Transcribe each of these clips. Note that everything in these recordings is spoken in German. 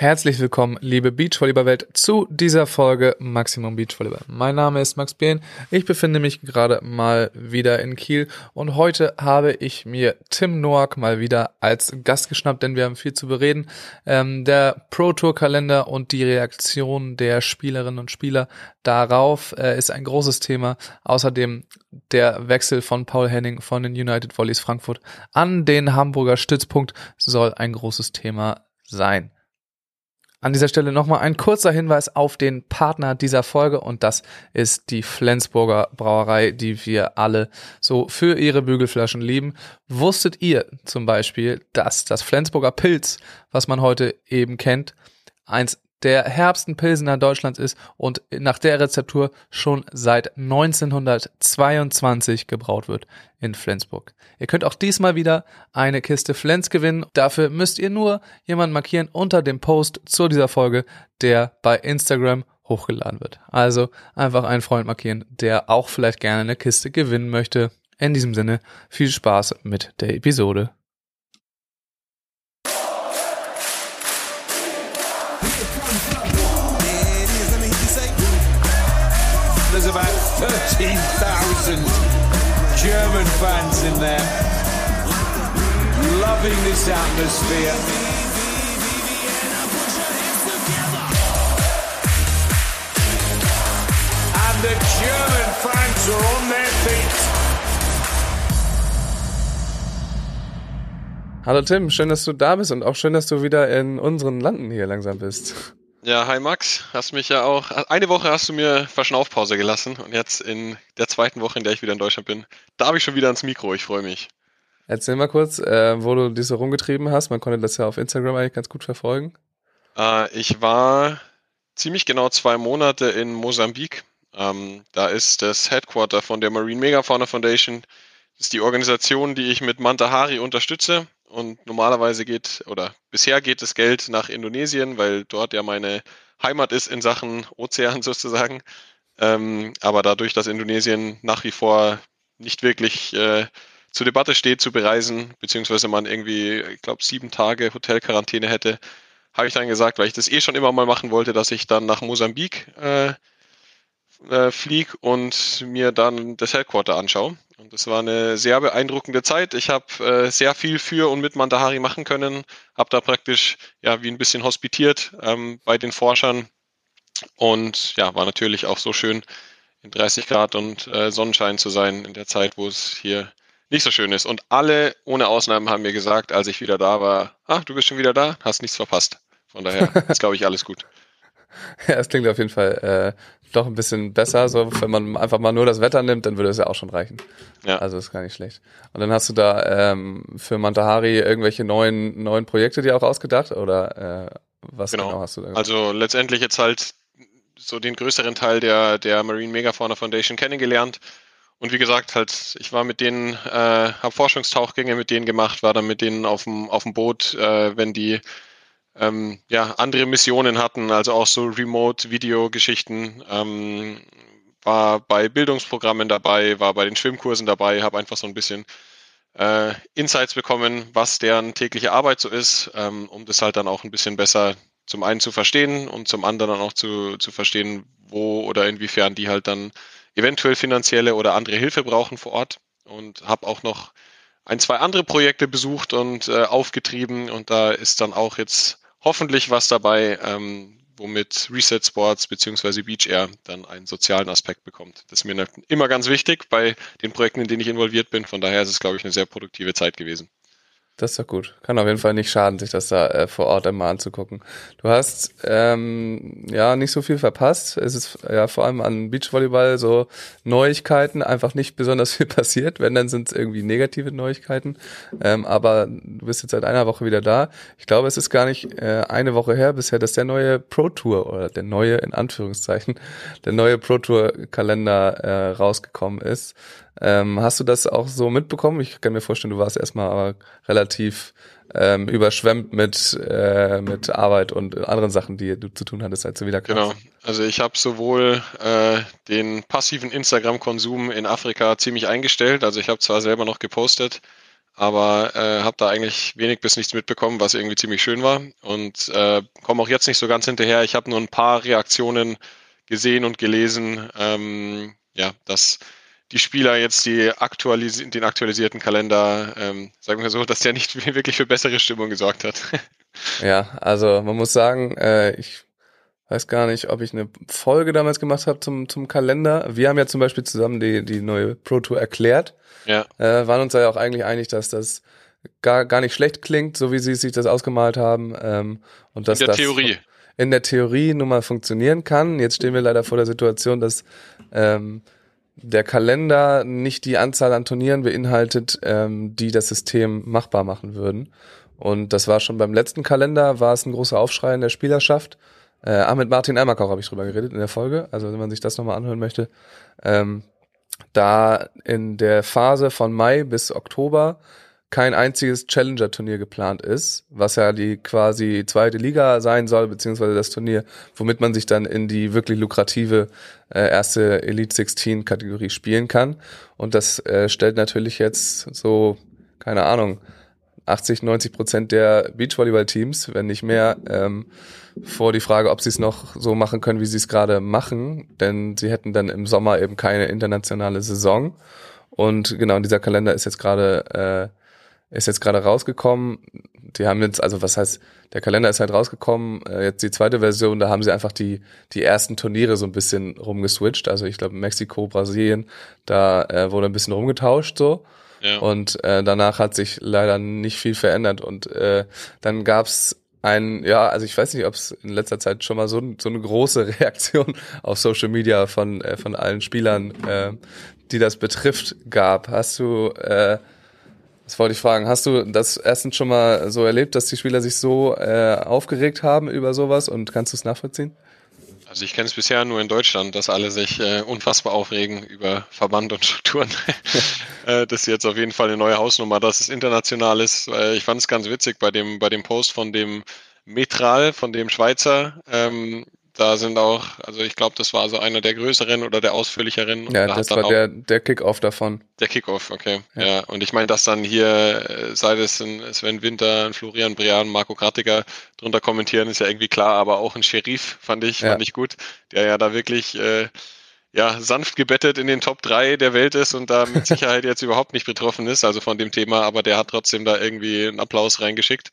Herzlich willkommen, liebe Beachvolleyball-Welt, zu dieser Folge Maximum Beachvolleyball. Mein Name ist Max Behn. Ich befinde mich gerade mal wieder in Kiel und heute habe ich mir Tim Noack mal wieder als Gast geschnappt, denn wir haben viel zu bereden. Ähm, der Pro Tour Kalender und die Reaktion der Spielerinnen und Spieler darauf äh, ist ein großes Thema. Außerdem der Wechsel von Paul Henning von den United Volleys Frankfurt an den Hamburger Stützpunkt soll ein großes Thema sein. An dieser Stelle nochmal ein kurzer Hinweis auf den Partner dieser Folge und das ist die Flensburger Brauerei, die wir alle so für ihre Bügelflaschen lieben. Wusstet ihr zum Beispiel, dass das Flensburger Pilz, was man heute eben kennt, eins der herbsten Pilsener Deutschlands ist und nach der Rezeptur schon seit 1922 gebraut wird in Flensburg. Ihr könnt auch diesmal wieder eine Kiste Flens gewinnen. Dafür müsst ihr nur jemanden markieren unter dem Post zu dieser Folge, der bei Instagram hochgeladen wird. Also einfach einen Freund markieren, der auch vielleicht gerne eine Kiste gewinnen möchte. In diesem Sinne viel Spaß mit der Episode. 13,000 German fans in there, loving this atmosphere. And the German fans are on their feet. Hallo Tim, schön, dass du da bist und auch schön, dass du wieder in unseren Landen hier langsam bist. Ja, hi Max, hast mich ja auch, eine Woche hast du mir Verschnaufpause gelassen und jetzt in der zweiten Woche, in der ich wieder in Deutschland bin, darf ich schon wieder ans Mikro, ich freue mich. Erzähl mal kurz, äh, wo du dich so rumgetrieben hast. Man konnte das ja auf Instagram eigentlich ganz gut verfolgen. Äh, ich war ziemlich genau zwei Monate in Mosambik. Ähm, da ist das Headquarter von der Marine Megafauna Foundation. Das ist die Organisation, die ich mit Manta Hari unterstütze. Und normalerweise geht, oder bisher geht das Geld nach Indonesien, weil dort ja meine Heimat ist in Sachen Ozean sozusagen. Ähm, aber dadurch, dass Indonesien nach wie vor nicht wirklich äh, zur Debatte steht, zu bereisen, beziehungsweise man irgendwie, ich glaube, sieben Tage Hotelquarantäne hätte, habe ich dann gesagt, weil ich das eh schon immer mal machen wollte, dass ich dann nach Mosambik äh, äh, fliege und mir dann das Headquarter anschaue. Und das war eine sehr beeindruckende Zeit. Ich habe äh, sehr viel für und mit Mandahari machen können, habe da praktisch ja wie ein bisschen hospitiert ähm, bei den Forschern und ja, war natürlich auch so schön in 30 Grad und äh, Sonnenschein zu sein in der Zeit, wo es hier nicht so schön ist. Und alle ohne Ausnahmen haben mir gesagt, als ich wieder da war, ah, du bist schon wieder da, hast nichts verpasst. Von daher ist, glaube ich, alles gut. Ja, es klingt auf jeden Fall äh, doch ein bisschen besser. So, wenn man einfach mal nur das Wetter nimmt, dann würde es ja auch schon reichen. Ja. Also ist gar nicht schlecht. Und dann hast du da ähm, für Mantahari irgendwelche neuen neuen Projekte dir auch ausgedacht oder äh, was genau, genau hast du da? Also letztendlich jetzt halt so den größeren Teil der der Marine Megafauna Foundation kennengelernt. Und wie gesagt, halt, ich war mit denen, äh, habe Forschungstauchgänge mit denen gemacht, war dann mit denen auf dem auf dem Boot, äh, wenn die ähm, ja, andere Missionen hatten, also auch so Remote-Video-Geschichten. Ähm, war bei Bildungsprogrammen dabei, war bei den Schwimmkursen dabei, habe einfach so ein bisschen äh, Insights bekommen, was deren tägliche Arbeit so ist, ähm, um das halt dann auch ein bisschen besser zum einen zu verstehen und zum anderen dann auch zu, zu verstehen, wo oder inwiefern die halt dann eventuell finanzielle oder andere Hilfe brauchen vor Ort. Und habe auch noch ein, zwei andere Projekte besucht und äh, aufgetrieben und da ist dann auch jetzt hoffentlich was dabei, ähm, womit Reset Sports bzw. Beach Air dann einen sozialen Aspekt bekommt. Das ist mir immer ganz wichtig bei den Projekten, in denen ich involviert bin. Von daher ist es, glaube ich, eine sehr produktive Zeit gewesen. Das ist doch gut. Kann auf jeden Fall nicht schaden, sich das da äh, vor Ort einmal anzugucken. Du hast ähm, ja nicht so viel verpasst. Es ist ja vor allem an Beachvolleyball so Neuigkeiten einfach nicht besonders viel passiert. Wenn, dann sind es irgendwie negative Neuigkeiten. Ähm, aber du bist jetzt seit einer Woche wieder da. Ich glaube, es ist gar nicht äh, eine Woche her bisher, dass der neue Pro Tour oder der neue in Anführungszeichen der neue Pro Tour Kalender äh, rausgekommen ist. Ähm, hast du das auch so mitbekommen? Ich kann mir vorstellen, du warst erstmal aber relativ ähm, überschwemmt mit, äh, mit Arbeit und anderen Sachen, die du zu tun hattest, als du wieder kamst. Genau. Also ich habe sowohl äh, den passiven Instagram-Konsum in Afrika ziemlich eingestellt. Also ich habe zwar selber noch gepostet, aber äh, habe da eigentlich wenig bis nichts mitbekommen, was irgendwie ziemlich schön war und äh, komme auch jetzt nicht so ganz hinterher. Ich habe nur ein paar Reaktionen gesehen und gelesen, ähm, ja, dass die Spieler jetzt die aktualis den aktualisierten Kalender, ähm, sagen wir so, dass der nicht wirklich für bessere Stimmung gesorgt hat. Ja, also man muss sagen, äh, ich weiß gar nicht, ob ich eine Folge damals gemacht habe zum, zum Kalender. Wir haben ja zum Beispiel zusammen die, die neue Pro Tour erklärt. Ja. Äh, waren uns da ja auch eigentlich einig, dass das gar, gar nicht schlecht klingt, so wie sie sich das ausgemalt haben. Ähm, und dass In der das Theorie. in der Theorie nun mal funktionieren kann. Jetzt stehen wir leider vor der Situation, dass ähm, der Kalender nicht die Anzahl an Turnieren beinhaltet, ähm, die das System machbar machen würden. Und das war schon beim letzten Kalender, war es ein großer Aufschrei in der Spielerschaft. Äh, mit Martin Ermakau habe ich drüber geredet in der Folge, also wenn man sich das nochmal anhören möchte. Ähm, da in der Phase von Mai bis Oktober kein einziges Challenger-Turnier geplant ist, was ja die quasi zweite Liga sein soll, beziehungsweise das Turnier, womit man sich dann in die wirklich lukrative äh, erste Elite 16 Kategorie spielen kann. Und das äh, stellt natürlich jetzt so, keine Ahnung, 80, 90 Prozent der Beachvolleyball-Teams, wenn nicht mehr, ähm, vor die Frage, ob sie es noch so machen können, wie sie es gerade machen. Denn sie hätten dann im Sommer eben keine internationale Saison. Und genau, dieser Kalender ist jetzt gerade äh, ist jetzt gerade rausgekommen. Die haben jetzt, also was heißt, der Kalender ist halt rausgekommen. Äh, jetzt die zweite Version, da haben sie einfach die die ersten Turniere so ein bisschen rumgeswitcht. Also ich glaube Mexiko, Brasilien, da äh, wurde ein bisschen rumgetauscht so. Ja. Und äh, danach hat sich leider nicht viel verändert. Und äh, dann gab's ein, ja, also ich weiß nicht, ob es in letzter Zeit schon mal so, so eine große Reaktion auf Social Media von, äh, von allen Spielern, äh, die das betrifft, gab. Hast du, äh, das wollte ich fragen, hast du das erstens schon mal so erlebt, dass die Spieler sich so äh, aufgeregt haben über sowas und kannst du es nachvollziehen? Also ich kenne es bisher nur in Deutschland, dass alle sich äh, unfassbar aufregen über Verband und Strukturen. äh, das ist jetzt auf jeden Fall eine neue Hausnummer, dass es international ist. Äh, ich fand es ganz witzig bei dem, bei dem Post von dem Metral, von dem Schweizer. Ähm, da sind auch, also ich glaube, das war so einer der größeren oder der ausführlicheren. Ja, da das war der, der Kick-Off davon. Der Kickoff, okay. Ja. Ja. und ich meine, dass dann hier, äh, sei es ein Sven Winter, ein Florian Brian, Marco Kratiker drunter kommentieren, ist ja irgendwie klar, aber auch ein Sheriff fand ich, Ja. fand ich gut, der ja da wirklich äh, ja, sanft gebettet in den Top 3 der Welt ist und da mit Sicherheit jetzt überhaupt nicht betroffen ist, also von dem Thema, aber der hat trotzdem da irgendwie einen Applaus reingeschickt.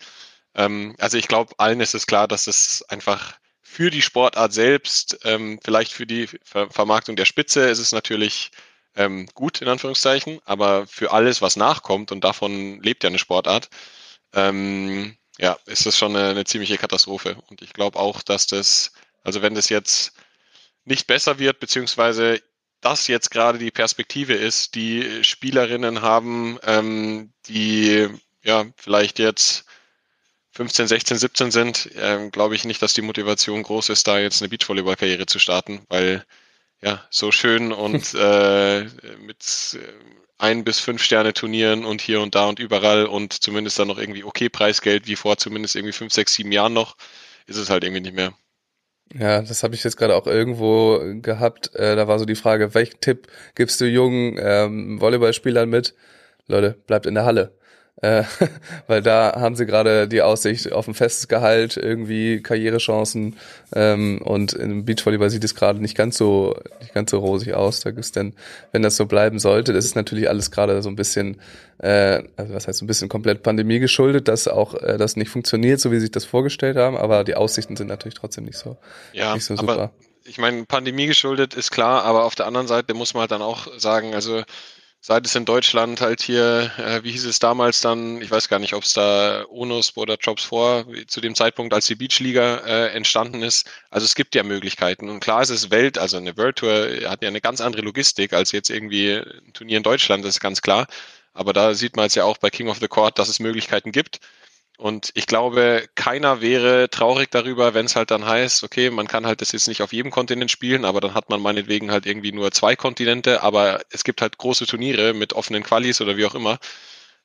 Ähm, also ich glaube, allen ist es klar, dass es einfach für die Sportart selbst, ähm, vielleicht für die Ver Vermarktung der Spitze ist es natürlich ähm, gut, in Anführungszeichen, aber für alles, was nachkommt, und davon lebt ja eine Sportart, ähm, ja, ist das schon eine, eine ziemliche Katastrophe. Und ich glaube auch, dass das, also wenn das jetzt nicht besser wird, beziehungsweise das jetzt gerade die Perspektive ist, die Spielerinnen haben, ähm, die ja vielleicht jetzt 15, 16, 17 sind, ähm, glaube ich nicht, dass die Motivation groß ist, da jetzt eine Beachvolleyball-Karriere zu starten, weil ja, so schön und äh, mit äh, ein bis fünf Sterne Turnieren und hier und da und überall und zumindest dann noch irgendwie okay Preisgeld wie vor zumindest irgendwie fünf, sechs, sieben Jahren noch, ist es halt irgendwie nicht mehr. Ja, das habe ich jetzt gerade auch irgendwo gehabt. Äh, da war so die Frage, welchen Tipp gibst du jungen ähm, Volleyballspielern mit? Leute, bleibt in der Halle. Äh, weil da haben sie gerade die Aussicht auf ein festes Gehalt, irgendwie Karrierechancen ähm, und im Beachvolleyball sieht es gerade nicht ganz so nicht ganz so rosig aus. Da gibt's denn, wenn das so bleiben sollte, das ist natürlich alles gerade so ein bisschen, äh, also was heißt so ein bisschen komplett Pandemie geschuldet, dass auch äh, das nicht funktioniert, so wie sie sich das vorgestellt haben, aber die Aussichten sind natürlich trotzdem nicht so Ja, nicht so aber super. ich meine, Pandemie geschuldet ist klar, aber auf der anderen Seite muss man halt dann auch sagen, also seit es in Deutschland halt hier, äh, wie hieß es damals dann, ich weiß gar nicht, ob es da UNOSP oder Jobs vor, zu dem Zeitpunkt, als die Beachliga äh, entstanden ist. Also es gibt ja Möglichkeiten. Und klar ist es Welt, also eine World Tour hat ja eine ganz andere Logistik als jetzt irgendwie ein Turnier in Deutschland, das ist ganz klar. Aber da sieht man es ja auch bei King of the Court, dass es Möglichkeiten gibt. Und ich glaube, keiner wäre traurig darüber, wenn es halt dann heißt, okay, man kann halt das jetzt nicht auf jedem Kontinent spielen, aber dann hat man meinetwegen halt irgendwie nur zwei Kontinente, aber es gibt halt große Turniere mit offenen Qualis oder wie auch immer.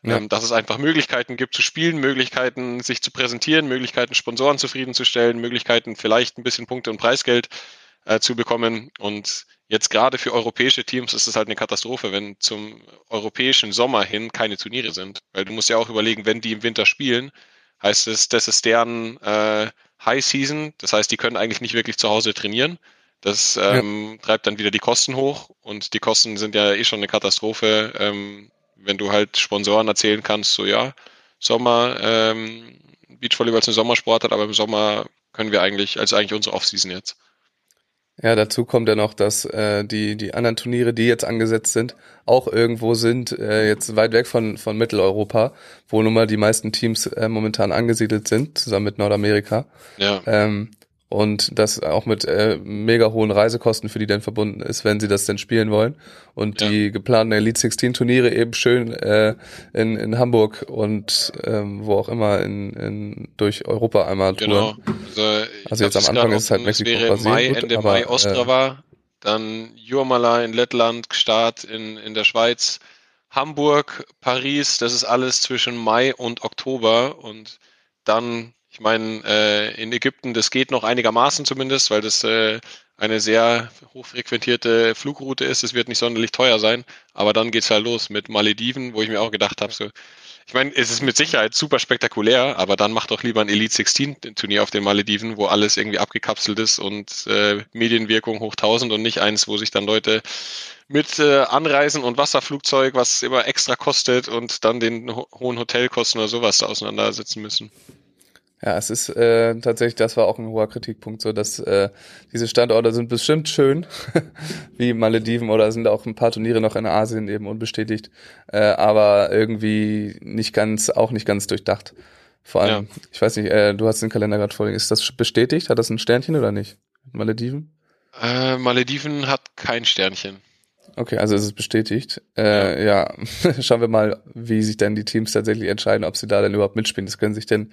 Ja. Ähm, dass es einfach Möglichkeiten gibt zu spielen, Möglichkeiten sich zu präsentieren, Möglichkeiten Sponsoren zufriedenzustellen, Möglichkeiten vielleicht ein bisschen Punkte und Preisgeld. Äh, zu bekommen. Und jetzt gerade für europäische Teams ist es halt eine Katastrophe, wenn zum europäischen Sommer hin keine Turniere sind. Weil du musst ja auch überlegen, wenn die im Winter spielen, heißt es, das ist deren äh, High Season. Das heißt, die können eigentlich nicht wirklich zu Hause trainieren. Das ähm, ja. treibt dann wieder die Kosten hoch und die Kosten sind ja eh schon eine Katastrophe, ähm, wenn du halt Sponsoren erzählen kannst, so ja, Sommer, ähm, Beachvolleyball ist eine Sommersportart, aber im Sommer können wir eigentlich, also eigentlich unsere Offseason jetzt. Ja, dazu kommt ja noch, dass äh, die, die anderen Turniere, die jetzt angesetzt sind, auch irgendwo sind, äh, jetzt weit weg von, von Mitteleuropa, wo nun mal die meisten Teams äh, momentan angesiedelt sind, zusammen mit Nordamerika. Ja. Ähm, und das auch mit äh, mega hohen Reisekosten für die dann verbunden ist, wenn sie das denn spielen wollen. Und ja. die geplanten Elite 16 Turniere eben schön äh, in, in Hamburg und ähm, wo auch immer in, in durch Europa einmal touren. Genau. Also, also jetzt am Anfang ist es halt Mexiko, wäre Brasilien, Mai, Ende aber, Mai Ostrava, äh, dann Jurmala in Lettland, Start in, in der Schweiz, Hamburg, Paris, das ist alles zwischen Mai und Oktober und dann ich meine, äh, in Ägypten, das geht noch einigermaßen zumindest, weil das äh, eine sehr hochfrequentierte Flugroute ist. Es wird nicht sonderlich teuer sein, aber dann geht's halt los mit Malediven, wo ich mir auch gedacht habe, so, ich meine, es ist mit Sicherheit super spektakulär, aber dann macht doch lieber ein Elite 16 Turnier auf den Malediven, wo alles irgendwie abgekapselt ist und äh, Medienwirkung hoch 1000 und nicht eins, wo sich dann Leute mit äh, Anreisen und Wasserflugzeug, was immer extra kostet und dann den ho hohen Hotelkosten oder sowas auseinandersetzen müssen. Ja, es ist äh, tatsächlich, das war auch ein hoher Kritikpunkt, so dass äh, diese Standorte sind bestimmt schön, wie Malediven oder sind auch ein paar Turniere noch in Asien eben unbestätigt, äh, aber irgendwie nicht ganz, auch nicht ganz durchdacht. Vor allem, ja. ich weiß nicht, äh, du hast den Kalender gerade vorliegen, ist das bestätigt? Hat das ein Sternchen oder nicht? Malediven? Äh, Malediven hat kein Sternchen. Okay, also es ist bestätigt. Äh, ja, ja. schauen wir mal, wie sich denn die Teams tatsächlich entscheiden, ob sie da denn überhaupt mitspielen. Das können sich denn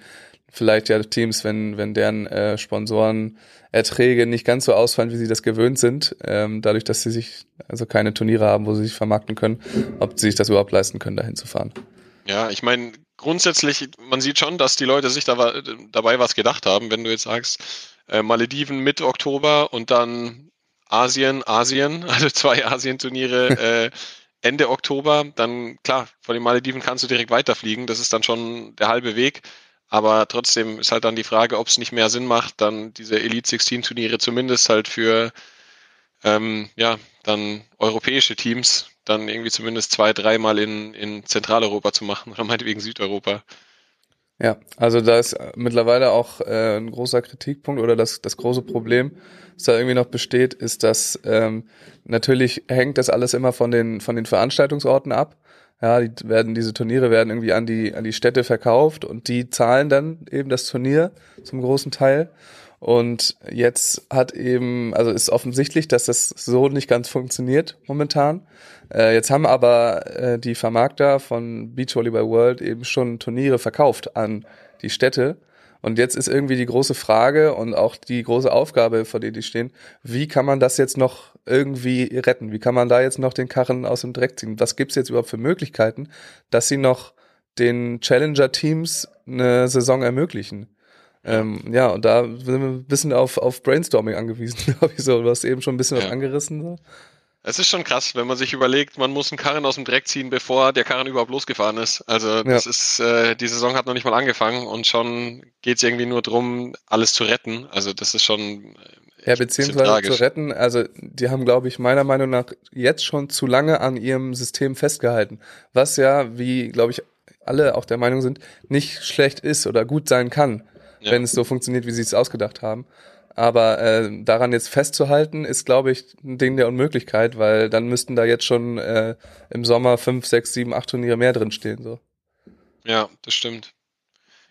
vielleicht ja Teams, wenn, wenn deren äh, Sponsorenerträge nicht ganz so ausfallen, wie sie das gewöhnt sind, ähm, dadurch, dass sie sich also keine Turniere haben, wo sie sich vermarkten können, ob sie sich das überhaupt leisten können, dahin zu fahren. Ja, ich meine, grundsätzlich, man sieht schon, dass die Leute sich da, dabei was gedacht haben, wenn du jetzt sagst, äh, Malediven Mitte Oktober und dann Asien, Asien, also zwei Asien-Turniere äh, Ende Oktober, dann klar, von den Malediven kannst du direkt weiterfliegen, das ist dann schon der halbe Weg. Aber trotzdem ist halt dann die Frage, ob es nicht mehr Sinn macht, dann diese Elite 16 Turniere zumindest halt für ähm, ja, dann europäische Teams dann irgendwie zumindest zwei, dreimal in, in Zentraleuropa zu machen oder meinetwegen Südeuropa. Ja, also da ist mittlerweile auch äh, ein großer Kritikpunkt oder das, das große Problem, das da irgendwie noch besteht, ist, dass ähm, natürlich hängt das alles immer von den, von den Veranstaltungsorten ab. Ja, die werden, diese Turniere werden irgendwie an die, an die Städte verkauft und die zahlen dann eben das Turnier zum großen Teil. Und jetzt hat eben, also ist offensichtlich, dass das so nicht ganz funktioniert momentan. Äh, jetzt haben aber äh, die Vermarkter von Beach Volleyball World eben schon Turniere verkauft an die Städte. Und jetzt ist irgendwie die große Frage und auch die große Aufgabe, vor der die stehen, wie kann man das jetzt noch irgendwie retten? Wie kann man da jetzt noch den Karren aus dem Dreck ziehen? Was gibt's jetzt überhaupt für Möglichkeiten, dass sie noch den Challenger-Teams eine Saison ermöglichen? Ähm, ja, und da sind wir ein bisschen auf, auf Brainstorming angewiesen, glaube ich so. Du hast eben schon ein bisschen ja. was angerissen. So. Es ist schon krass, wenn man sich überlegt, man muss einen Karren aus dem Dreck ziehen, bevor der Karren überhaupt losgefahren ist. Also das ja. ist, äh, die Saison hat noch nicht mal angefangen und schon geht's irgendwie nur drum, alles zu retten. Also das ist schon. Äh, ja, beziehungsweise zu retten, also die haben, glaube ich, meiner Meinung nach jetzt schon zu lange an ihrem System festgehalten. Was ja, wie, glaube ich, alle auch der Meinung sind, nicht schlecht ist oder gut sein kann, ja. wenn es so funktioniert, wie sie es ausgedacht haben. Aber äh, daran jetzt festzuhalten, ist, glaube ich, ein Ding der Unmöglichkeit, weil dann müssten da jetzt schon äh, im Sommer fünf, sechs, sieben, acht Turniere mehr drinstehen. So. Ja, das stimmt.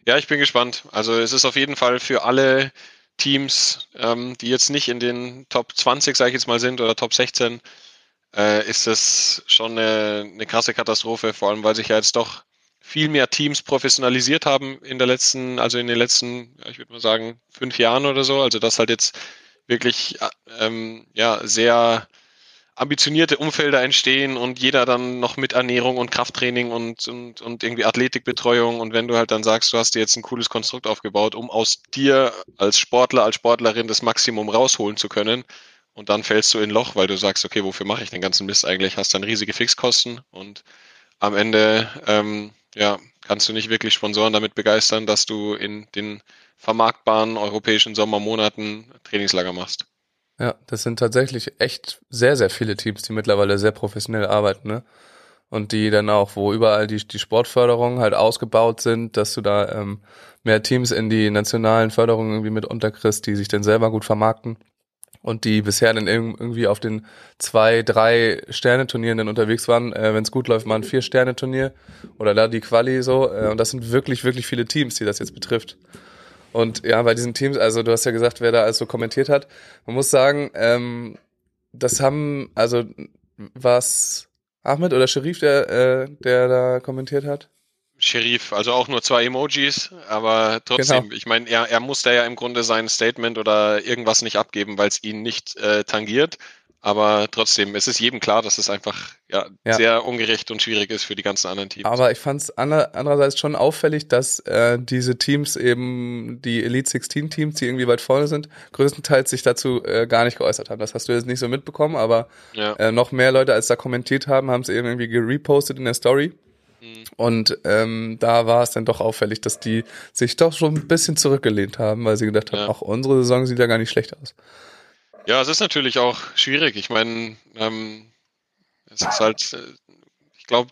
Ja, ich bin gespannt. Also es ist auf jeden Fall für alle Teams, ähm, die jetzt nicht in den Top 20, sage ich jetzt mal, sind oder Top 16, äh, ist das schon eine, eine krasse Katastrophe, vor allem weil sich ja jetzt doch viel mehr Teams professionalisiert haben in der letzten, also in den letzten, ich würde mal sagen, fünf Jahren oder so. Also das halt jetzt wirklich ähm, ja sehr ambitionierte Umfelder entstehen und jeder dann noch mit Ernährung und Krafttraining und, und, und irgendwie Athletikbetreuung und wenn du halt dann sagst, du hast dir jetzt ein cooles Konstrukt aufgebaut, um aus dir als Sportler, als Sportlerin das Maximum rausholen zu können und dann fällst du in Loch, weil du sagst, okay, wofür mache ich den ganzen Mist eigentlich? Hast dann riesige Fixkosten und am Ende ähm, ja, kannst du nicht wirklich Sponsoren damit begeistern, dass du in den vermarktbaren europäischen Sommermonaten Trainingslager machst. Ja, das sind tatsächlich echt sehr, sehr viele Teams, die mittlerweile sehr professionell arbeiten, ne? Und die dann auch, wo überall die, die Sportförderungen halt ausgebaut sind, dass du da ähm, mehr Teams in die nationalen Förderungen irgendwie mit unterkriegst, die sich dann selber gut vermarkten und die bisher dann irgendwie auf den zwei, drei Sterne-Turnieren dann unterwegs waren. Äh, Wenn es gut läuft, mal ein Vier-Sterne-Turnier oder da die Quali so. Äh, und das sind wirklich, wirklich viele Teams, die das jetzt betrifft. Und ja, bei diesen Teams, also du hast ja gesagt, wer da also kommentiert hat. Man muss sagen, ähm, das haben, also was Ahmed oder Sharif, der, äh, der da kommentiert hat? Sherif, also auch nur zwei Emojis, aber trotzdem, genau. ich meine, er, er muss da ja im Grunde sein Statement oder irgendwas nicht abgeben, weil es ihn nicht äh, tangiert. Aber trotzdem, es ist jedem klar, dass es einfach ja, ja, sehr ungerecht und schwierig ist für die ganzen anderen Teams. Aber ich fand es andererseits schon auffällig, dass äh, diese Teams eben, die Elite 16 Teams, die irgendwie weit vorne sind, größtenteils sich dazu äh, gar nicht geäußert haben. Das hast du jetzt nicht so mitbekommen, aber ja. äh, noch mehr Leute als da kommentiert haben, haben es eben irgendwie gerepostet in der Story. Mhm. Und ähm, da war es dann doch auffällig, dass die sich doch schon ein bisschen zurückgelehnt haben, weil sie gedacht haben, ja. ach, unsere Saison sieht ja gar nicht schlecht aus. Ja, es ist natürlich auch schwierig. Ich meine, ähm, es ist halt, äh, ich glaube,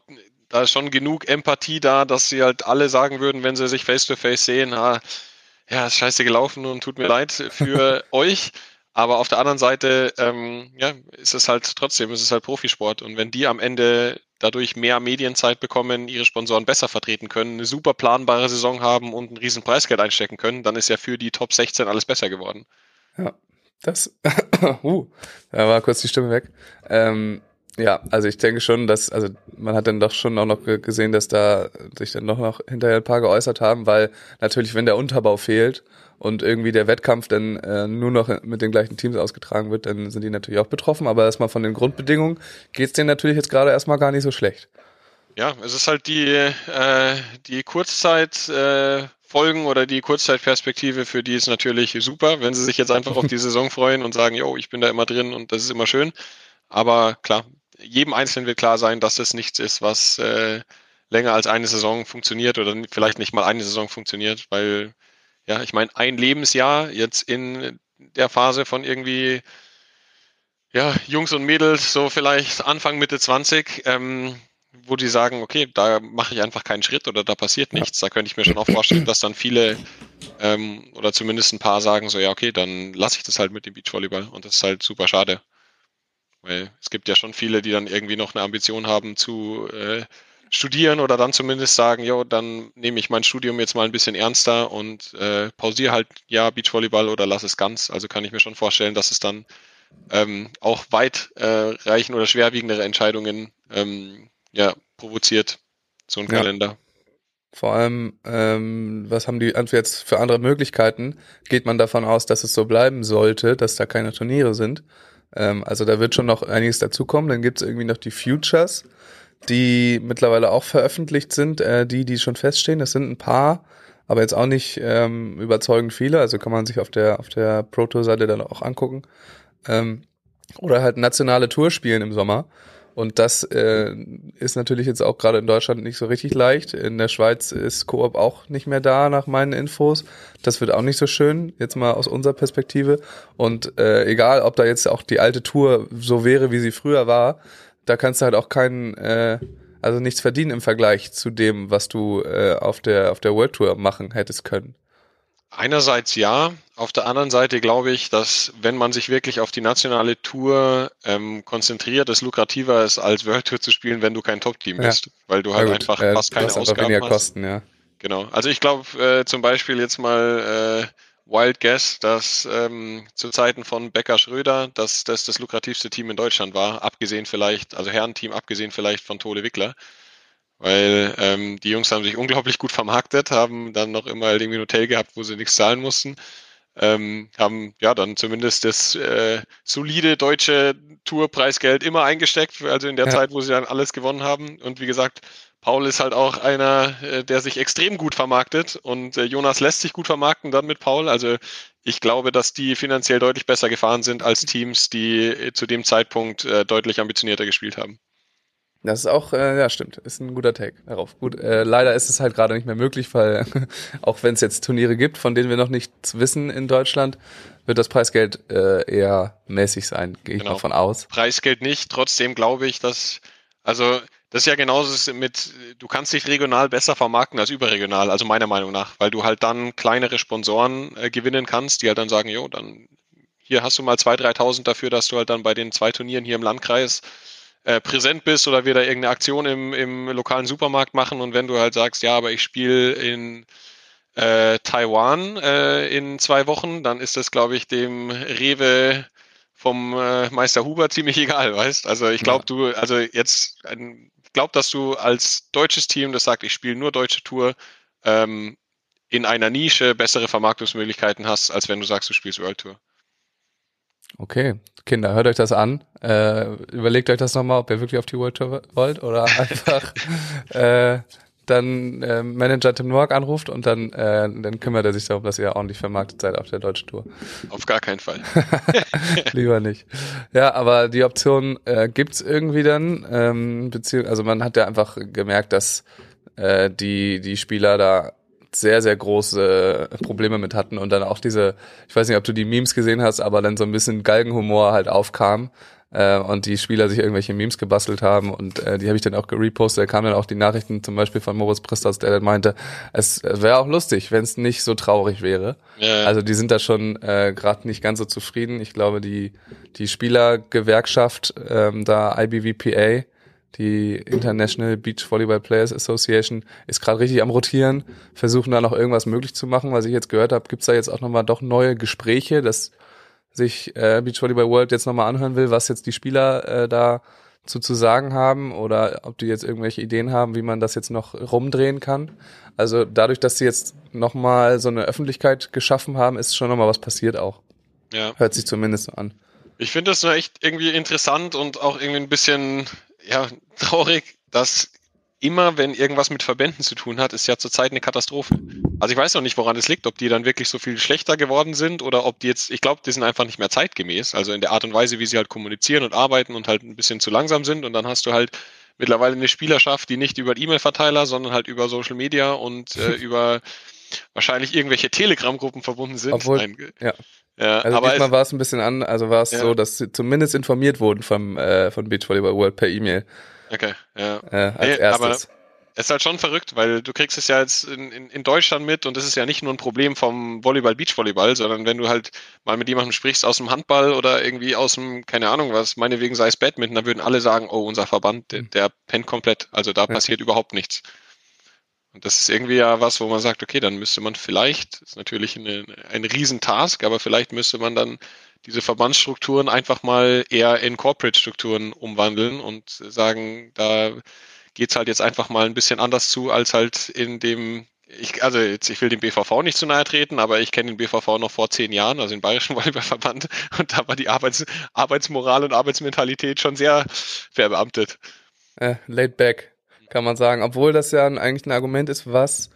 da ist schon genug Empathie da, dass sie halt alle sagen würden, wenn sie sich face-to-face -face sehen, ah, ja, ist scheiße gelaufen und tut mir leid für euch. Aber auf der anderen Seite, ähm, ja, ist es halt trotzdem, ist es halt Profisport. Und wenn die am Ende dadurch mehr Medienzeit bekommen, ihre Sponsoren besser vertreten können, eine super planbare Saison haben und ein riesen Preisgeld einstecken können, dann ist ja für die Top 16 alles besser geworden. Ja, das, uh, da war kurz die Stimme weg. Ähm, ja, also ich denke schon, dass, also man hat dann doch schon auch noch gesehen, dass da sich dann doch noch hinterher ein paar geäußert haben, weil natürlich, wenn der Unterbau fehlt und irgendwie der Wettkampf dann äh, nur noch mit den gleichen Teams ausgetragen wird, dann sind die natürlich auch betroffen. Aber erstmal von den Grundbedingungen geht's denen natürlich jetzt gerade erstmal gar nicht so schlecht. Ja, es ist halt die, äh, die Kurzzeit, äh, Folgen oder die Kurzzeitperspektive, für die ist natürlich super, wenn sie sich jetzt einfach auf die Saison freuen und sagen, yo, ich bin da immer drin und das ist immer schön. Aber klar, jedem Einzelnen wird klar sein, dass es nichts ist, was äh, länger als eine Saison funktioniert oder vielleicht nicht mal eine Saison funktioniert, weil, ja, ich meine, ein Lebensjahr jetzt in der Phase von irgendwie, ja, Jungs und Mädels, so vielleicht Anfang, Mitte 20, ähm, wo die sagen, okay, da mache ich einfach keinen Schritt oder da passiert nichts. Da könnte ich mir schon auch vorstellen, dass dann viele ähm, oder zumindest ein paar sagen so, ja, okay, dann lasse ich das halt mit dem Beachvolleyball und das ist halt super schade. Weil es gibt ja schon viele, die dann irgendwie noch eine Ambition haben zu äh, studieren oder dann zumindest sagen, jo, dann nehme ich mein Studium jetzt mal ein bisschen ernster und äh, pausiere halt ja Beachvolleyball oder lass es ganz. Also kann ich mir schon vorstellen, dass es dann ähm, auch weit äh, oder schwerwiegendere Entscheidungen ähm, ja, provoziert, so ein ja. Kalender. Vor allem, ähm, was haben die jetzt für andere Möglichkeiten? Geht man davon aus, dass es so bleiben sollte, dass da keine Turniere sind? Ähm, also da wird schon noch einiges dazukommen. Dann gibt es irgendwie noch die Futures, die mittlerweile auch veröffentlicht sind, äh, die, die schon feststehen. Das sind ein paar, aber jetzt auch nicht ähm, überzeugend viele. Also kann man sich auf der, auf der Proto-Seite dann auch angucken. Ähm, oder halt nationale Tour spielen im Sommer. Und das äh, ist natürlich jetzt auch gerade in Deutschland nicht so richtig leicht. In der Schweiz ist Coop auch nicht mehr da, nach meinen Infos. Das wird auch nicht so schön, jetzt mal aus unserer Perspektive. Und äh, egal, ob da jetzt auch die alte Tour so wäre, wie sie früher war, da kannst du halt auch keinen, äh, also nichts verdienen im Vergleich zu dem, was du äh, auf der auf der World Tour machen hättest können. Einerseits ja, auf der anderen Seite glaube ich, dass wenn man sich wirklich auf die nationale Tour ähm, konzentriert, es lukrativer ist, als World Tour zu spielen, wenn du kein Top-Team bist, ja. weil du halt einfach äh, fast keine Ausgaben weniger hast. Kosten, ja. Genau. Also ich glaube äh, zum Beispiel jetzt mal äh, Wild Guess, dass ähm, zu Zeiten von Becker Schröder, dass das das lukrativste Team in Deutschland war, abgesehen vielleicht, also Herrenteam, abgesehen vielleicht von Tole Wickler weil ähm, die Jungs haben sich unglaublich gut vermarktet, haben dann noch immer irgendwie ein Hotel gehabt, wo sie nichts zahlen mussten. ähm, haben ja dann zumindest das äh, solide deutsche Tourpreisgeld immer eingesteckt, also in der Ja. Zeit, wo sie dann alles gewonnen haben. Und wie gesagt, Paul ist halt auch einer, äh, der sich extrem gut vermarktet und äh, Jonas lässt sich gut vermarkten dann mit Paul. Also ich glaube, dass die finanziell deutlich besser gefahren sind als Teams, die äh, zu dem Zeitpunkt äh, deutlich ambitionierter gespielt haben. Das ist auch, äh, ja, stimmt. Ist ein guter Take darauf. Gut, äh, leider ist es halt gerade nicht mehr möglich, weil auch wenn es jetzt Turniere gibt, von denen wir noch nichts wissen in Deutschland, wird das Preisgeld äh, eher mäßig sein, gehe ich Genau. mal von aus. Preisgeld nicht. Trotzdem glaube ich, dass, also das ist ja genauso mit, du kannst dich regional besser vermarkten als überregional, also meiner Meinung nach, weil du halt dann kleinere Sponsoren äh, gewinnen kannst, die halt dann sagen, jo, dann hier hast du mal 2.000, 3.000 dafür, dass du halt dann bei den zwei Turnieren hier im Landkreis äh, präsent bist oder wir da irgendeine Aktion im, im lokalen Supermarkt machen und wenn du halt sagst, ja, aber ich spiele in äh, Taiwan äh, in zwei Wochen, dann ist das, glaube ich, dem Rewe vom äh, Meister Huber ziemlich egal, weißt? Also ich glaube, du, also jetzt, ich glaube, dass du als deutsches Team, das sagt, ich spiele nur deutsche Tour, ähm, in einer Nische bessere Vermarktungsmöglichkeiten hast, als wenn du sagst, du spielst World Tour. Okay, Kinder, hört euch das an. Äh, überlegt euch das nochmal, ob ihr wirklich auf die World Tour wollt oder einfach äh, dann äh, Manager Tim Noack anruft und dann, äh, dann kümmert er sich darum, dass ihr ordentlich vermarktet seid auf der deutschen Tour. Auf gar keinen Fall. Lieber nicht. Ja, aber die Option äh, gibt's irgendwie dann. Ähm, beziehungsweise, also man hat ja einfach gemerkt, dass äh, die, die Spieler da sehr, sehr große Probleme mit hatten und dann auch diese, ich weiß nicht, ob du die Memes gesehen hast, aber dann so ein bisschen Galgenhumor halt aufkam äh, und die Spieler sich irgendwelche Memes gebastelt haben und äh, die habe ich dann auch gerepostet. Da kamen dann auch die Nachrichten zum Beispiel von Moritz Pristos, der dann meinte, es wäre auch lustig, wenn es nicht so traurig wäre. Ja, Also die sind da schon äh, gerade nicht ganz so zufrieden. Ich glaube, die, die Spielergewerkschaft, ähm, da IBVPA, die International Beach Volleyball Players Association, ist gerade richtig am Rotieren, versuchen da noch irgendwas möglich zu machen. Was ich jetzt gehört habe, gibt's da jetzt auch nochmal doch neue Gespräche, dass sich äh, Beach Volleyball World jetzt nochmal anhören will, was jetzt die Spieler äh, da zu, zu sagen haben oder ob die jetzt irgendwelche Ideen haben, wie man das jetzt noch rumdrehen kann. Also dadurch, dass sie jetzt nochmal so eine Öffentlichkeit geschaffen haben, ist schon nochmal was passiert auch. ja. Hört sich zumindest so an. Ich finde das nur echt irgendwie interessant und auch irgendwie ein bisschen ja, traurig, dass immer, wenn irgendwas mit Verbänden zu tun hat, ist ja zurzeit eine Katastrophe. Also ich weiß noch nicht, woran es liegt, ob die dann wirklich so viel schlechter geworden sind oder ob die jetzt, ich glaube, die sind einfach nicht mehr zeitgemäß. Also in der Art und Weise, wie sie halt kommunizieren und arbeiten und halt ein bisschen zu langsam sind und dann hast du halt mittlerweile eine Spielerschaft, die nicht über E-Mail-Verteiler, sondern halt über Social Media und äh, über wahrscheinlich irgendwelche Telegram-Gruppen verbunden sind. Obwohl- Nein, ja. ja, Also aber diesmal es, war es ein bisschen an, also war es Ja. so, dass sie zumindest informiert wurden vom äh, von Beach Volleyball World per E-Mail okay, ja. äh, als aber- erstes. Es ist halt schon verrückt, weil du kriegst es ja jetzt in, in, in Deutschland mit und das ist ja nicht nur ein Problem vom Volleyball, Beachvolleyball, sondern wenn du halt mal mit jemandem sprichst aus dem Handball oder irgendwie aus dem, keine Ahnung was, meinetwegen sei es Badminton, dann würden alle sagen, oh, unser Verband, der, der pennt komplett. Also da passiert überhaupt nichts. Und das ist irgendwie ja was, wo man sagt, okay, dann müsste man vielleicht, ist natürlich eine, ein Riesentask, aber vielleicht müsste man dann diese Verbandsstrukturen einfach mal eher in Corporate-Strukturen umwandeln und sagen, da geht's halt jetzt einfach mal ein bisschen anders zu, als halt in dem, ich, also jetzt, ich will dem BVV nicht zu nahe treten, aber ich kenne den BVV noch vor zehn Jahren, also den Bayerischen Volleyballverband, und da war die Arbeits, Arbeitsmoral und Arbeitsmentalität schon sehr verbeamtet. Äh, laid back, kann man sagen. Obwohl das ja eigentlich ein Argument ist, was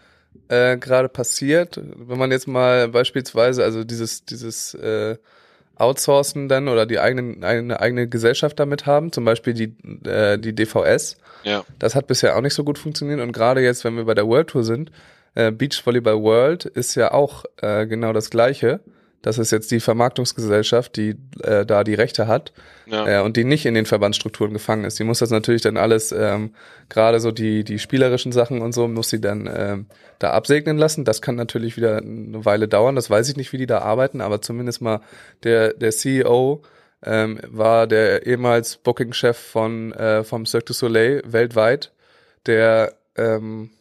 äh, gerade passiert. Wenn man jetzt mal beispielsweise, also dieses, dieses äh, Outsourcen dann oder die eigenen, eine eigene Gesellschaft damit haben, zum Beispiel die, äh, die DVS, Ja, das hat bisher auch nicht so gut funktioniert und gerade jetzt, wenn wir bei der World Tour sind, äh, Beach Volleyball World ist ja auch äh, genau das Gleiche. Das ist jetzt die Vermarktungsgesellschaft, die äh, da die Rechte hat ja, äh, und die nicht in den Verbandsstrukturen gefangen ist. Die muss das natürlich dann alles, ähm, gerade so die, die spielerischen Sachen und so, muss sie dann ähm, da absegnen lassen. Das kann natürlich wieder eine Weile dauern. Das weiß ich nicht, wie die da arbeiten, aber zumindest mal der, der CEO ähm, war der ehemals Booking-Chef von äh, vom Cirque du Soleil weltweit, der ähm,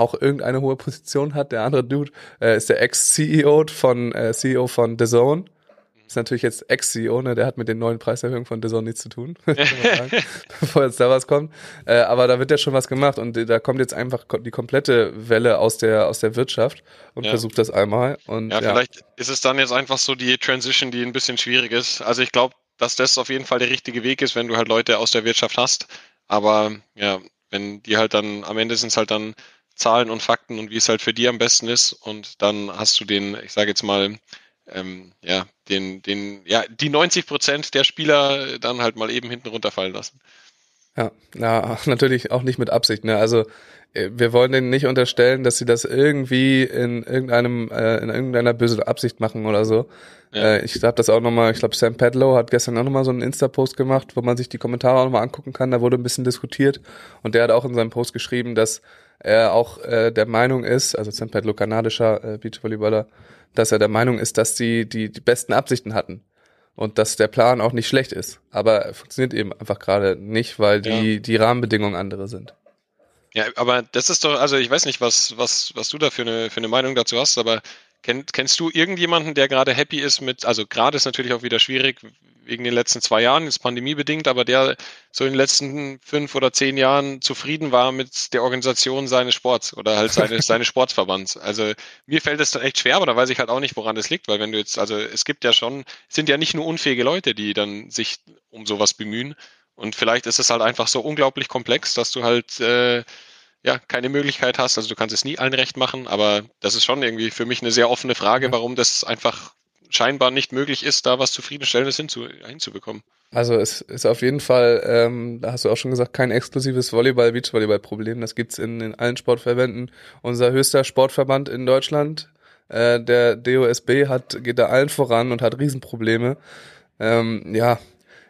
auch irgendeine hohe Position hat. Der andere Dude äh, ist der Ex-CEO von äh, CEO von The Zone. ist natürlich jetzt Ex-CEO, ne? der hat mit den neuen Preiserhöhungen von DAZN nichts zu tun, bevor jetzt da was kommt. Äh, aber da wird ja schon was gemacht und da kommt jetzt einfach die komplette Welle aus der, aus der Wirtschaft und Ja. versucht das einmal. Und, Ja, ja, vielleicht ist es dann jetzt einfach so die Transition, die ein bisschen schwierig ist. Also ich glaube, dass das auf jeden Fall der richtige Weg ist, wenn du halt Leute aus der Wirtschaft hast. Aber ja, wenn die halt dann, am Ende sind es halt dann Zahlen und Fakten und wie es halt für die am besten ist. Und dann hast du den, ich sage jetzt mal, ähm, ja, den, den, ja, die 90 Prozent der Spieler dann halt mal eben hinten runterfallen lassen. Ja, ja, natürlich auch nicht mit Absicht. Ne? Also äh, wir wollen denen nicht unterstellen, dass sie das irgendwie in irgendeinem äh, in irgendeiner bösen Absicht machen oder so. Ja. Äh, ich habe das auch nochmal, ich glaube Sam Padlow hat gestern auch nochmal so einen Insta-Post gemacht, wo man sich die Kommentare auch nochmal angucken kann. Da wurde ein bisschen diskutiert und der hat auch in seinem Post geschrieben, dass er auch äh, der Meinung ist, also Sam Padlow, kanadischer äh, Beachvolleyballer, dass er der Meinung ist, dass die, die die besten Absichten hatten und dass der Plan auch nicht schlecht ist. Aber er funktioniert eben einfach gerade nicht, weil die, die Rahmenbedingungen andere sind. Ja, aber das ist doch, also ich weiß nicht, was, was, was du da für eine, für eine Meinung dazu hast, aber kenn, kennst du irgendjemanden, der gerade happy ist mit, also gerade ist natürlich auch wieder schwierig wegen den letzten zwei Jahren, ist pandemiebedingt, aber der so in den letzten fünf oder zehn Jahren zufrieden war mit der Organisation seines Sports oder halt seines, seines Sportsverbands. Also mir fällt es dann echt schwer, aber da weiß ich halt auch nicht, woran das liegt, weil wenn du jetzt, also es gibt ja schon, es sind ja nicht nur unfähige Leute, die dann sich um sowas bemühen, und vielleicht ist es halt einfach so unglaublich komplex, dass du halt äh, ja keine Möglichkeit hast. Also du kannst es nie allen recht machen, aber das ist schon irgendwie für mich eine sehr offene Frage, warum das einfach scheinbar nicht möglich ist, da was zufriedenstellendes hinzu, hinzubekommen. Also es ist auf jeden Fall, ähm, da hast du auch schon gesagt, kein exklusives Volleyball-Beachvolleyball-Problem. Das gibt's in, in allen Sportverbänden. Unser höchster Sportverband in Deutschland, äh, der DOSB, hat, geht da allen voran und hat Riesenprobleme. Ähm, ja,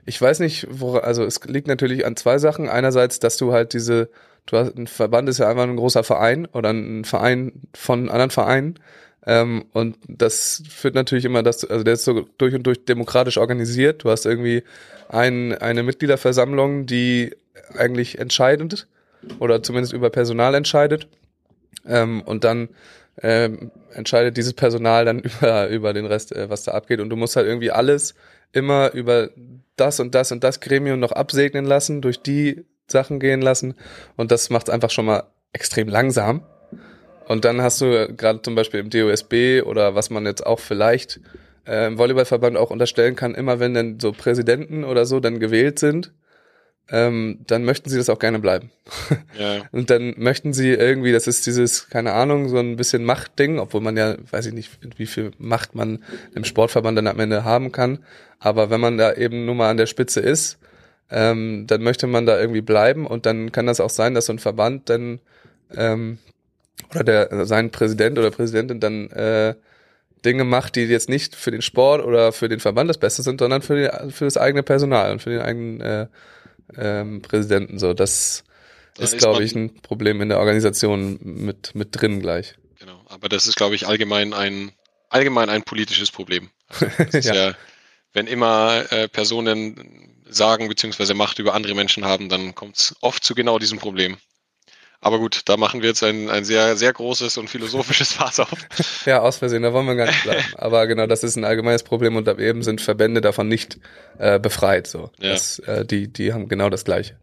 ich weiß nicht, wo, also es liegt natürlich an zwei Sachen. Einerseits, dass du halt diese, du hast, ein Verband ist ja einfach ein großer Verein oder ein Verein von anderen Vereinen. Ähm, und das führt natürlich immer das, also der ist so durch und durch demokratisch organisiert. Du hast irgendwie ein, eine Mitgliederversammlung, die eigentlich entscheidet oder zumindest über Personal entscheidet. Ähm, und dann ähm, entscheidet dieses Personal dann über, über den Rest, äh, was da abgeht. Und du musst halt irgendwie alles immer über das und das und das Gremium noch absegnen lassen, durch die Sachen gehen lassen. Und das macht es einfach schon mal extrem langsam. Und dann hast du gerade zum Beispiel im DOSB oder was man jetzt auch vielleicht äh, im Volleyballverband auch unterstellen kann, immer wenn dann so Präsidenten oder so dann gewählt sind, ähm, dann möchten sie das auch gerne bleiben. Ja, Und dann möchten sie irgendwie, das ist dieses, keine Ahnung, so ein bisschen Machtding, obwohl man ja, weiß ich nicht, wie viel Macht man im Sportverband dann am Ende haben kann. Aber wenn man da eben nur mal an der Spitze ist, ähm, dann möchte man da irgendwie bleiben und dann kann das auch sein, dass so ein Verband dann ähm, oder der sein Präsident oder Präsidentin dann äh, Dinge macht, die jetzt nicht für den Sport oder für den Verband das Beste sind, sondern für, die, für das eigene Personal und für den eigenen äh, ähm, Präsidenten. So, das Dann ist, ist glaube ich, ein Problem in der Organisation mit, mit drin gleich. genau. Aber das ist, glaube ich, allgemein ein allgemein ein politisches Problem. Also, Ja. ja. wenn immer äh, Personen sagen bzw. Macht über andere Menschen haben, dann kommt es oft zu genau diesem Problem. Aber gut, da machen wir jetzt ein, ein sehr, sehr großes und philosophisches Fass auf. Ja, aus Versehen, da wollen wir gar nicht bleiben. Aber genau, das ist ein allgemeines Problem und eben sind Verbände davon nicht äh, befreit. So, Ja. das, äh, die, die haben genau das Gleiche.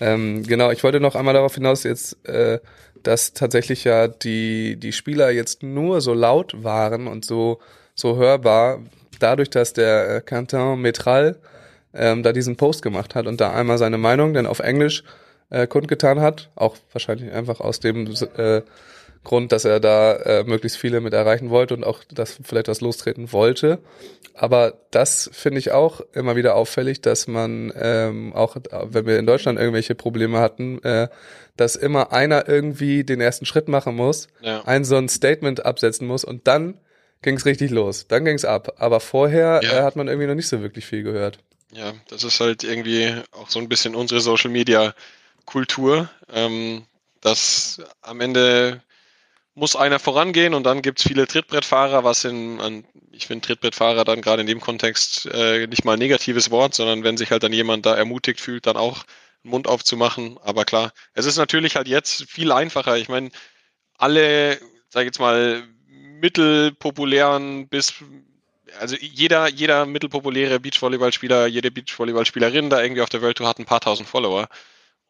Ähm, genau, ich wollte noch einmal darauf hinaus jetzt, äh, dass tatsächlich ja die die Spieler jetzt nur so laut waren und so so hörbar, dadurch, dass der äh, Quentin Metral ähm, da diesen Post gemacht hat und da einmal seine Meinung dann auf Englisch äh, kundgetan hat, auch wahrscheinlich einfach aus dem äh, Grund, dass er da äh, möglichst viele mit erreichen wollte und auch das vielleicht was lostreten wollte. Aber das finde ich auch immer wieder auffällig, dass man ähm, auch, wenn wir in Deutschland irgendwelche Probleme hatten, äh, dass immer einer irgendwie den ersten Schritt machen muss, Ja. ein so ein Statement absetzen muss und dann ging es richtig los. Dann ging es ab. Aber vorher Ja. äh, hat man irgendwie noch nicht so wirklich viel gehört. Ja, das ist halt irgendwie auch so ein bisschen unsere Social Media Kultur, ähm, dass am Ende muss einer vorangehen und dann gibt's viele Trittbrettfahrer, was in, an, ich finde Trittbrettfahrer dann gerade in dem Kontext äh, nicht mal ein negatives Wort, sondern wenn sich halt dann jemand da ermutigt fühlt, dann auch den Mund aufzumachen. Aber klar, es ist natürlich halt jetzt viel einfacher. Ich meine, alle, sag ich jetzt mal, mittelpopulären bis also jeder, jeder mittelpopuläre Beachvolleyballspieler, jede Beachvolleyballspielerin da irgendwie auf der World Tour hat ein paar tausend Follower.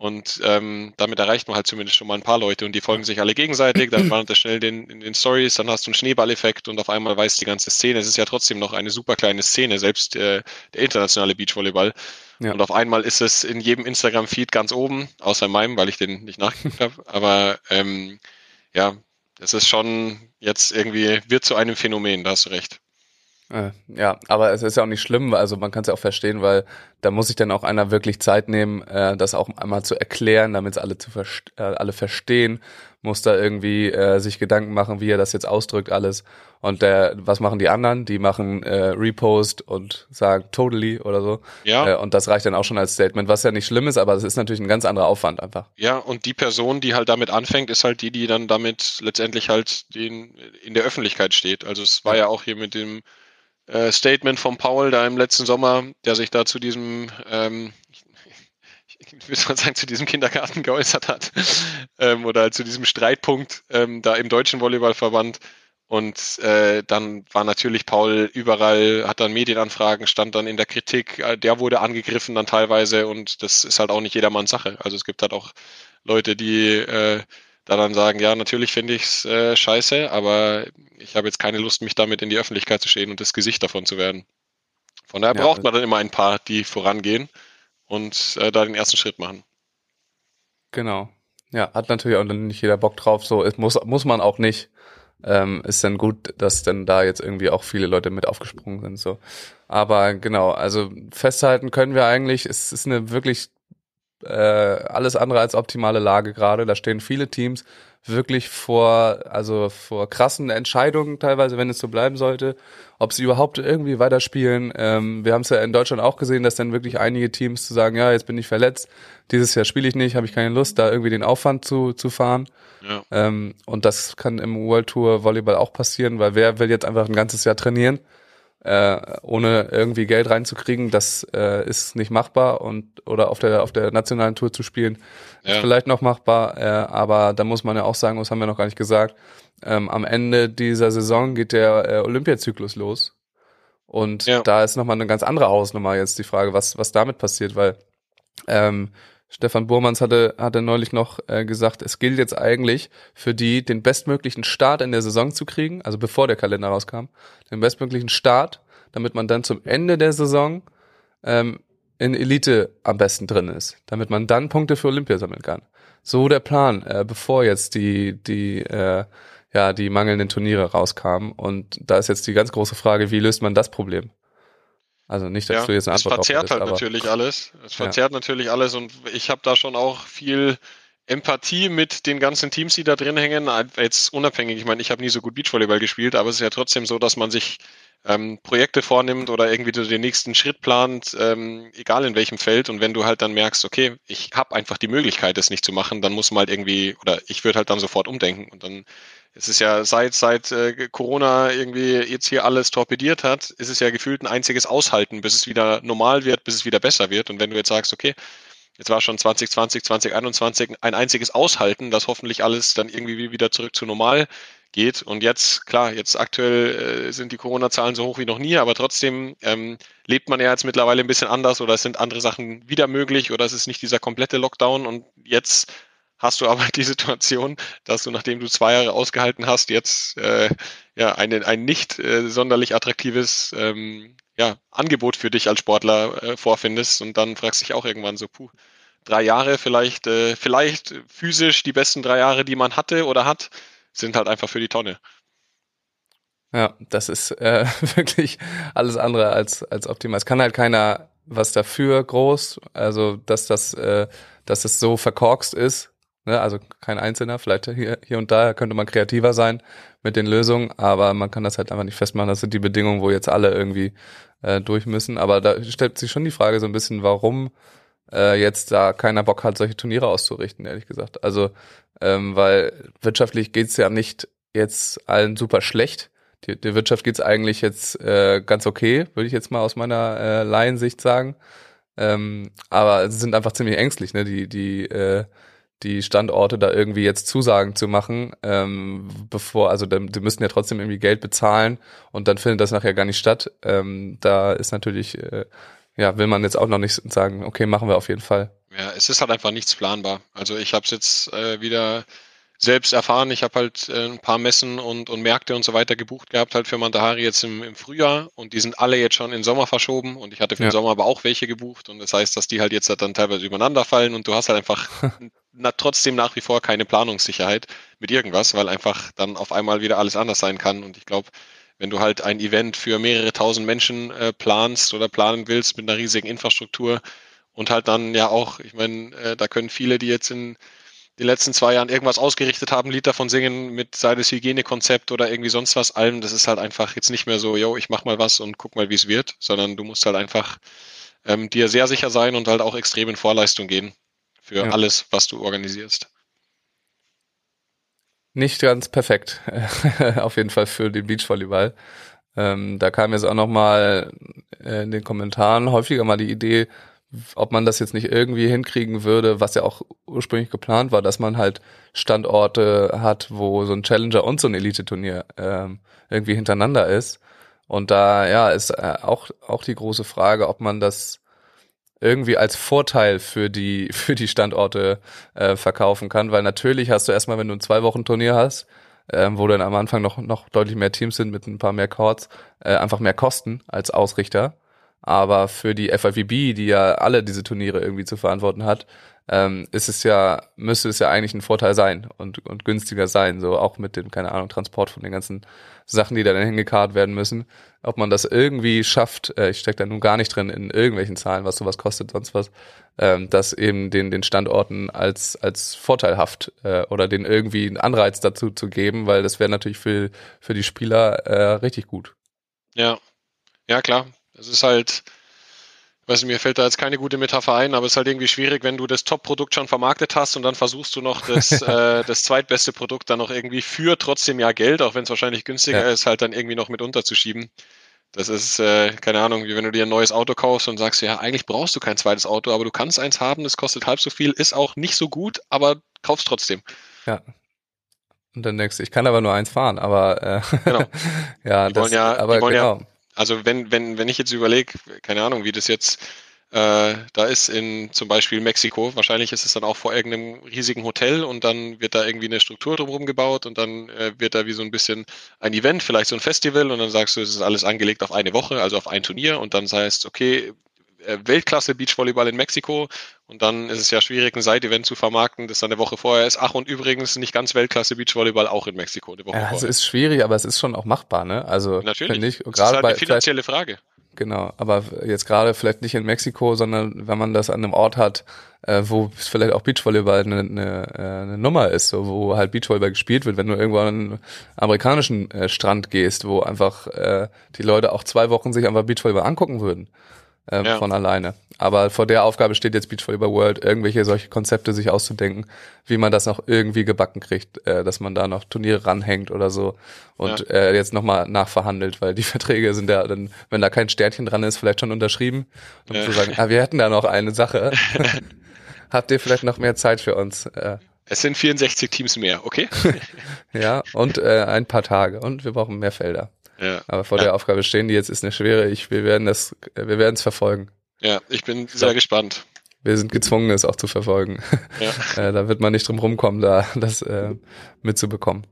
Und ähm, damit erreicht man halt zumindest schon mal ein paar Leute und die folgen sich alle gegenseitig, dann wandert er schnell den, in den Stories, dann hast du einen Schneeballeffekt und auf einmal weiß die ganze Szene. Es ist ja trotzdem noch eine super kleine Szene, selbst äh, der internationale Beachvolleyball. Ja. Und auf einmal ist es in jedem Instagram-Feed ganz oben, außer in meinem, weil ich den nicht nachgeguckt habe. Aber ähm, ja, es ist schon jetzt irgendwie, wird zu einem Phänomen, da hast du recht. Äh, ja, aber es ist ja auch nicht schlimm, also man kann es ja auch verstehen, weil da muss sich dann auch einer wirklich Zeit nehmen, äh, das auch einmal zu erklären, damit es alle zu verst äh, alle verstehen, muss da irgendwie äh, sich Gedanken machen, wie er das jetzt ausdrückt alles. Und der, was machen die anderen? Die machen äh, Repost und sagen totally oder so. Ja. Äh, und das reicht dann auch schon als Statement, was ja nicht schlimm ist, aber es ist natürlich ein ganz anderer Aufwand einfach. Ja, und die Person, die halt damit anfängt, ist halt die, die dann damit letztendlich halt den, in der Öffentlichkeit steht. Also es war ja auch hier mit dem äh, Statement von Paul da im letzten Sommer, der sich da zu diesem, ähm, ich würde mal sagen, zu diesem Kindergarten geäußert hat ähm, oder zu diesem Streitpunkt ähm, da im deutschen Volleyballverband. Und äh, dann war natürlich Paul überall, hat dann Medienanfragen, stand dann in der Kritik, äh, der wurde angegriffen dann teilweise und das ist halt auch nicht jedermanns Sache. Also es gibt halt auch Leute, die äh, da dann sagen, ja, natürlich finde ich es äh, scheiße, aber ich habe jetzt keine Lust, mich damit in die Öffentlichkeit zu stehen und das Gesicht davon zu werden. Von daher ja, braucht man dann immer ein paar, die vorangehen und äh, da den ersten Schritt machen. Genau. Ja, hat natürlich auch nicht jeder Bock drauf. So, es muss, muss man auch nicht. Ähm, ist dann gut, dass dann da jetzt irgendwie auch viele Leute mit aufgesprungen sind. So, aber genau, also festhalten können wir eigentlich. Es ist eine wirklich äh, alles andere als optimale Lage gerade. Da stehen viele Teams wirklich vor, also vor krassen Entscheidungen teilweise, wenn es so bleiben sollte, ob sie überhaupt irgendwie weiterspielen. Ähm, wir haben es ja in Deutschland auch gesehen, dass dann wirklich einige Teams zu sagen, ja, jetzt bin ich verletzt, dieses Jahr spiele ich nicht, habe ich keine Lust, da irgendwie den Aufwand zu, zu fahren. Ja. Ähm, und das kann im World Tour Volleyball auch passieren, weil wer will jetzt einfach ein ganzes Jahr trainieren? Äh, ohne irgendwie Geld reinzukriegen, das äh, ist nicht machbar und oder auf der auf der nationalen Tour zu spielen ja. ist vielleicht noch machbar, äh, aber da muss man ja auch sagen, das haben wir noch gar nicht gesagt. Ähm, am Ende dieser Saison geht der äh, Olympiazyklus los und ja. da ist nochmal eine ganz andere Hausnummer jetzt die Frage, was was damit passiert, weil ähm, Stefan Burmanns hatte, hatte neulich noch äh, gesagt, es gilt jetzt eigentlich für die, den bestmöglichen Start in der Saison zu kriegen, also bevor der Kalender rauskam, den bestmöglichen Start, damit man dann zum Ende der Saison ähm, in Elite am besten drin ist, damit man dann Punkte für Olympia sammeln kann. So der Plan, äh, bevor jetzt die, die, äh, ja, die mangelnden Turniere rauskamen. Und da ist jetzt die ganz große Frage, wie löst man das Problem? Also nicht, dass ja, du jetzt eine Antwort Es verzerrt halt natürlich alles. Es verzerrt ja. natürlich alles und ich habe da schon auch viel Empathie mit den ganzen Teams, die da drin hängen. Jetzt unabhängig, ich meine, ich habe nie so gut Beachvolleyball gespielt, aber es ist ja trotzdem so, dass man sich ähm, Projekte vornimmt oder irgendwie so den nächsten Schritt plant, ähm, egal in welchem Feld. Und wenn du halt dann merkst, okay, ich habe einfach die Möglichkeit, das nicht zu machen, dann muss man halt irgendwie, oder ich würde halt dann sofort umdenken und dann es ist ja seit, seit äh, Corona irgendwie jetzt hier alles torpediert hat, ist es ja gefühlt ein einziges Aushalten, bis es wieder normal wird, bis es wieder besser wird. Und wenn du jetzt sagst, okay, jetzt war schon 2020, 2021 ein einziges Aushalten, dass hoffentlich alles dann irgendwie wieder zurück zu normal geht. Und jetzt, klar, jetzt aktuell äh, sind die Corona-Zahlen so hoch wie noch nie, aber trotzdem ähm, lebt man ja jetzt mittlerweile ein bisschen anders oder es sind andere Sachen wieder möglich oder es ist nicht dieser komplette Lockdown und jetzt hast du aber die Situation, dass du, nachdem du zwei Jahre ausgehalten hast, jetzt äh, ja eine, ein nicht äh, sonderlich attraktives ähm, ja, Angebot für dich als Sportler äh, vorfindest und dann fragst du dich auch irgendwann so, puh, drei Jahre vielleicht, äh, vielleicht physisch die besten drei Jahre, die man hatte oder hat, sind halt einfach für die Tonne. Ja, das ist äh, wirklich alles andere als, als optimal. Es kann halt keiner was dafür groß, also dass das, äh, dass es so verkorkst ist, Ne? Also kein Einzelner, vielleicht hier, hier und da könnte man kreativer sein mit den Lösungen, aber man kann das halt einfach nicht festmachen. Das sind die Bedingungen, wo jetzt alle irgendwie äh, durch müssen. Aber da stellt sich schon die Frage so ein bisschen, warum äh, jetzt da keiner Bock hat, solche Turniere auszurichten, ehrlich gesagt. Also, ähm, weil wirtschaftlich geht's ja nicht jetzt allen super schlecht. Die, der Wirtschaft geht's eigentlich jetzt äh, ganz okay, würde ich jetzt mal aus meiner äh, Laiensicht sagen. Ähm, aber sie sind einfach ziemlich ängstlich, ne? Die, die äh, die Standorte da irgendwie jetzt Zusagen zu machen, ähm, bevor, also die müssten ja trotzdem irgendwie Geld bezahlen und dann findet das nachher gar nicht statt. Ähm, da ist natürlich, äh, ja, will man jetzt auch noch nicht sagen, okay, machen wir auf jeden Fall. Ja, es ist halt einfach nichts planbar. Also ich habe es jetzt äh, wieder selbst erfahren. Ich habe halt äh, ein paar Messen und, und Märkte und so weiter gebucht gehabt, halt für Mandahari jetzt im, im Frühjahr und die sind alle jetzt schon in Sommer verschoben und ich hatte für ja. den Sommer aber auch welche gebucht und das heißt, dass die halt jetzt halt dann teilweise übereinander fallen und du hast halt einfach na, trotzdem nach wie vor keine Planungssicherheit mit irgendwas, weil einfach dann auf einmal wieder alles anders sein kann und ich glaube, wenn du halt ein Event für mehrere tausend Menschen äh, planst oder planen willst mit einer riesigen Infrastruktur und halt dann ja auch, ich meine, äh, da können viele, die jetzt in den letzten zwei Jahren irgendwas ausgerichtet haben, Lied davon singen mit sei das Hygienekonzept oder irgendwie sonst was allem. Das ist halt einfach jetzt nicht mehr so, yo, ich mach mal was und guck mal, wie es wird, sondern du musst halt einfach ähm, dir sehr sicher sein und halt auch extrem in Vorleistung gehen für ja. alles, was du organisierst. Nicht ganz perfekt, auf jeden Fall für den Beachvolleyball. Ähm, da kam jetzt auch noch mal äh, in den Kommentaren häufiger mal die Idee, ob man das jetzt nicht irgendwie hinkriegen würde, was ja auch ursprünglich geplant war, dass man halt Standorte hat, wo so ein Challenger und so ein Elite-Turnier ähm, irgendwie hintereinander ist. Und da ja ist äh, auch auch die große Frage, ob man das irgendwie als Vorteil für die für die Standorte äh, verkaufen kann, weil natürlich hast du erstmal, wenn du ein zwei Wochen Turnier hast, ähm, wo dann am Anfang noch noch deutlich mehr Teams sind mit ein paar mehr Courts, äh, einfach mehr Kosten als Ausrichter. Aber für die FIVB, die ja alle diese Turniere irgendwie zu verantworten hat, ähm, ist es ja, müsste es ja eigentlich ein Vorteil sein und, und günstiger sein, so auch mit dem, keine Ahnung, Transport von den ganzen Sachen, die da dann hingekarrt werden müssen. Ob man das irgendwie schafft, äh, ich stecke da nun gar nicht drin in irgendwelchen Zahlen, was sowas kostet, sonst was, ähm, das eben den, den Standorten als, als vorteilhaft äh, oder den irgendwie einen Anreiz dazu zu geben, weil das wäre natürlich für, für die Spieler äh, richtig gut. Ja, ja klar, es ist halt, weiß nicht, mir fällt da jetzt keine gute Metapher ein, aber es ist halt irgendwie schwierig, wenn du das Top-Produkt schon vermarktet hast und dann versuchst du noch das, äh, das zweitbeste Produkt dann noch irgendwie für trotzdem ja Geld, auch wenn es wahrscheinlich günstiger ja. ist, halt dann irgendwie noch mit unterzuschieben. Das ist, äh, keine Ahnung, wie wenn du dir ein neues Auto kaufst und sagst, ja, eigentlich brauchst du kein zweites Auto, aber du kannst eins haben, das kostet halb so viel, ist auch nicht so gut, aber kaufst trotzdem. Ja. Und dann denkst du, ich kann aber nur eins fahren, aber äh, genau. ja, die das, ja, aber genau. Ja, also wenn, wenn, wenn ich jetzt überlege, keine Ahnung, wie das jetzt äh, da ist in zum Beispiel Mexiko, wahrscheinlich ist es dann auch vor irgendeinem riesigen Hotel und dann wird da irgendwie eine Struktur drumherum gebaut und dann äh, wird da wie so ein bisschen ein Event, vielleicht so ein Festival und dann sagst du, es ist alles angelegt auf eine Woche, also auf ein Turnier und dann heißt, okay, äh, Weltklasse Beachvolleyball in Mexiko und dann ist es ja schwierig, ein Side-Event zu vermarkten, das dann eine Woche vorher ist. Ach, und übrigens nicht ganz Weltklasse Beachvolleyball auch in Mexiko eine Woche ja, vorher. Es ist schwierig, aber es ist schon auch machbar, ne? Also natürlich. Ich, das ist halt eine finanzielle Frage. Genau, aber jetzt gerade vielleicht nicht in Mexiko, sondern wenn man das an einem Ort hat, äh, wo vielleicht auch Beachvolleyball eine, eine, äh, eine Nummer ist, so, wo halt Beachvolleyball gespielt wird, wenn du irgendwo an einen amerikanischen äh, Strand gehst, wo einfach äh, die Leute auch zwei Wochen sich einfach Beachvolleyball angucken würden äh, ja. von alleine. Aber vor der Aufgabe steht jetzt Beach Volleyball World, irgendwelche solche Konzepte sich auszudenken, wie man das noch irgendwie gebacken kriegt, äh, dass man da noch Turniere ranhängt oder so und ja. äh, jetzt nochmal nachverhandelt, weil die Verträge sind ja dann, wenn da kein Sternchen dran ist, vielleicht schon unterschrieben. Und ja. zu sagen, ah, wir hätten da noch eine Sache. Habt ihr vielleicht noch mehr Zeit für uns? Äh, es sind 64 Teams mehr, okay? ja, und äh, ein paar Tage und wir brauchen mehr Felder. Ja. Aber vor ja. der Aufgabe stehen die jetzt ist eine schwere. Ich, wir werden das, wir werden es verfolgen. Ja, ich bin sehr gespannt. Wir sind gezwungen, es auch zu verfolgen. Ja. äh, da wird man nicht drum rumkommen, da das äh, mitzubekommen.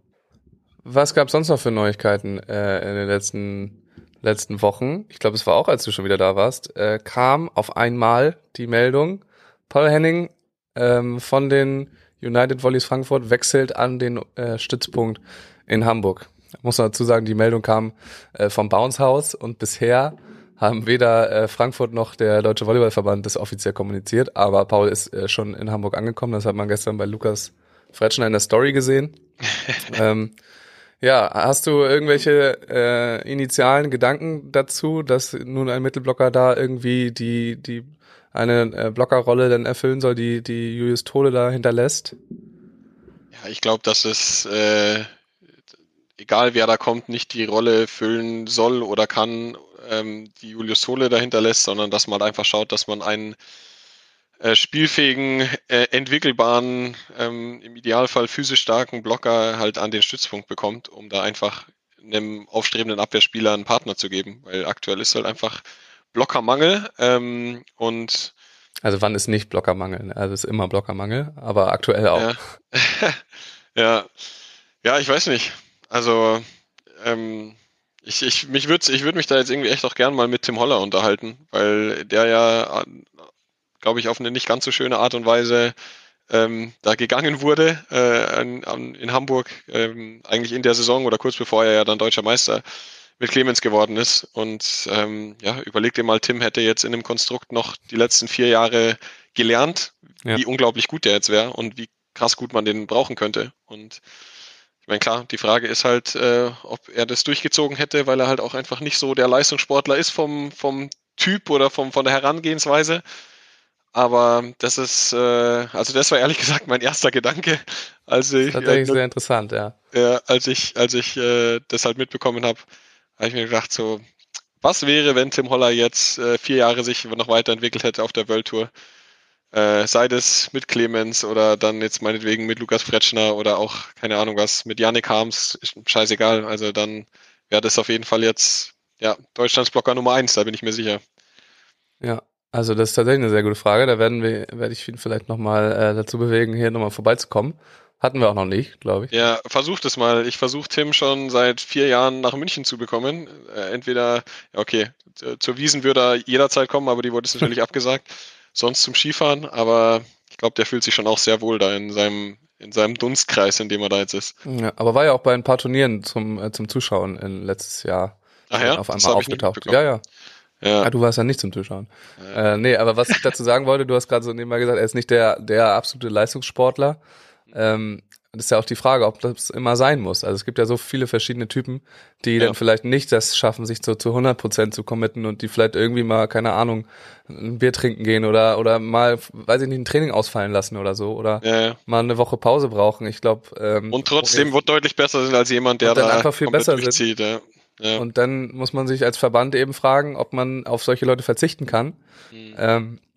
Was gab es sonst noch für Neuigkeiten äh, in den letzten letzten Wochen? Ich glaube, es war auch, als du schon wieder da warst, äh, kam auf einmal die Meldung, Paul Henning ähm, von den United Volleys Frankfurt wechselt an den äh, Stützpunkt in Hamburg muss man dazu sagen, die Meldung kam äh, vom Bounce House und bisher haben weder äh, Frankfurt noch der Deutsche Volleyballverband das offiziell kommuniziert, aber Paul ist äh, schon in Hamburg angekommen. Das hat man gestern bei Lukas Fretschner in der Story gesehen. ähm, ja, hast du irgendwelche äh, initialen Gedanken dazu, dass nun ein Mittelblocker da irgendwie die die eine äh, Blockerrolle dann erfüllen soll, die die Julius Tole da hinterlässt? Ja, ich glaube, dass es äh, egal wer da kommt, nicht die Rolle füllen soll oder kann, ähm, die Julius Tole dahinter lässt, sondern dass man halt einfach schaut, dass man einen äh, spielfähigen, äh, entwickelbaren, ähm, im Idealfall physisch starken Blocker halt an den Stützpunkt bekommt, um da einfach einem aufstrebenden Abwehrspieler einen Partner zu geben. Weil aktuell ist halt einfach Blockermangel ähm, und also wann ist nicht Blockermangel? Also ist immer Blockermangel, aber aktuell auch. Ja, ja. ja ich weiß nicht. Also ähm, ich, ich, mich würd, ich würde mich da jetzt irgendwie echt auch gern mal mit Tim Holler unterhalten, weil der ja, glaube ich, auf eine nicht ganz so schöne Art und Weise ähm, da gegangen wurde äh, an, an, in Hamburg, ähm, eigentlich in der Saison oder kurz bevor er ja dann deutscher Meister mit Clemens geworden ist. Und ähm, ja, überleg dir mal, Tim hätte jetzt in dem Konstrukt noch die letzten vier Jahre gelernt, ja. wie unglaublich gut der jetzt wäre und wie krass gut man den brauchen könnte. Und meine, klar, die Frage ist halt, äh, ob er das durchgezogen hätte, weil er halt auch einfach nicht so der Leistungssportler ist vom, vom Typ oder vom, von der Herangehensweise. Aber das ist, äh, also das war ehrlich gesagt mein erster Gedanke, als ich. Tatsächlich äh, sehr interessant, ja. Äh, als ich, als ich äh, das halt mitbekommen habe, habe ich mir gedacht, so, was wäre, wenn Tim Holler jetzt äh, vier Jahre sich noch weiterentwickelt hätte auf der World Tour? Äh, sei das mit Clemens oder dann jetzt meinetwegen mit Lukas Fretschner oder auch, keine Ahnung was, mit Yannick Harms, scheißegal. Also dann wäre das auf jeden Fall jetzt, ja, Deutschlands Blocker Nummer eins, da bin ich mir sicher. Ja, also das ist tatsächlich eine sehr gute Frage. Da werden wir, werde ich ihn vielleicht nochmal äh, dazu bewegen, hier nochmal vorbeizukommen. Hatten wir auch noch nicht, glaube ich. Ja, versucht es mal. Ich versuche Tim schon seit vier Jahren nach München zu bekommen. Äh, entweder, okay, zur Wiesen würde er jederzeit kommen, aber die wurde es natürlich abgesagt. Sonst zum Skifahren, aber ich glaube, der fühlt sich schon auch sehr wohl da in seinem in seinem Dunstkreis, in dem er da jetzt ist. Ja, aber war ja auch bei ein paar Turnieren zum äh, zum Zuschauen in letztes Jahr Ach ja? auf einmal aufgetaucht. Ja, ja. Ja. Ah, du warst ja nicht zum Zuschauen. Ja. Äh, nee, aber was ich dazu sagen wollte, du hast gerade so nebenbei gesagt, er ist nicht der, der absolute Leistungssportler. Ähm, das ist ja auch die Frage, ob das immer sein muss. Also es gibt ja so viele verschiedene Typen, die ja. dann vielleicht nicht das schaffen, sich so zu 100 Prozent zu committen und die vielleicht irgendwie mal, keine Ahnung, ein Bier trinken gehen oder, oder mal, weiß ich nicht, ein Training ausfallen lassen oder so oder ja, ja. mal eine Woche Pause brauchen. Ich glaube. Ähm, und trotzdem wird deutlich besser sind als jemand, der dann da einfach viel besser sind. Ja. Und dann muss man sich als Verband eben fragen, ob man auf solche Leute verzichten kann. Mhm. Ähm, äh,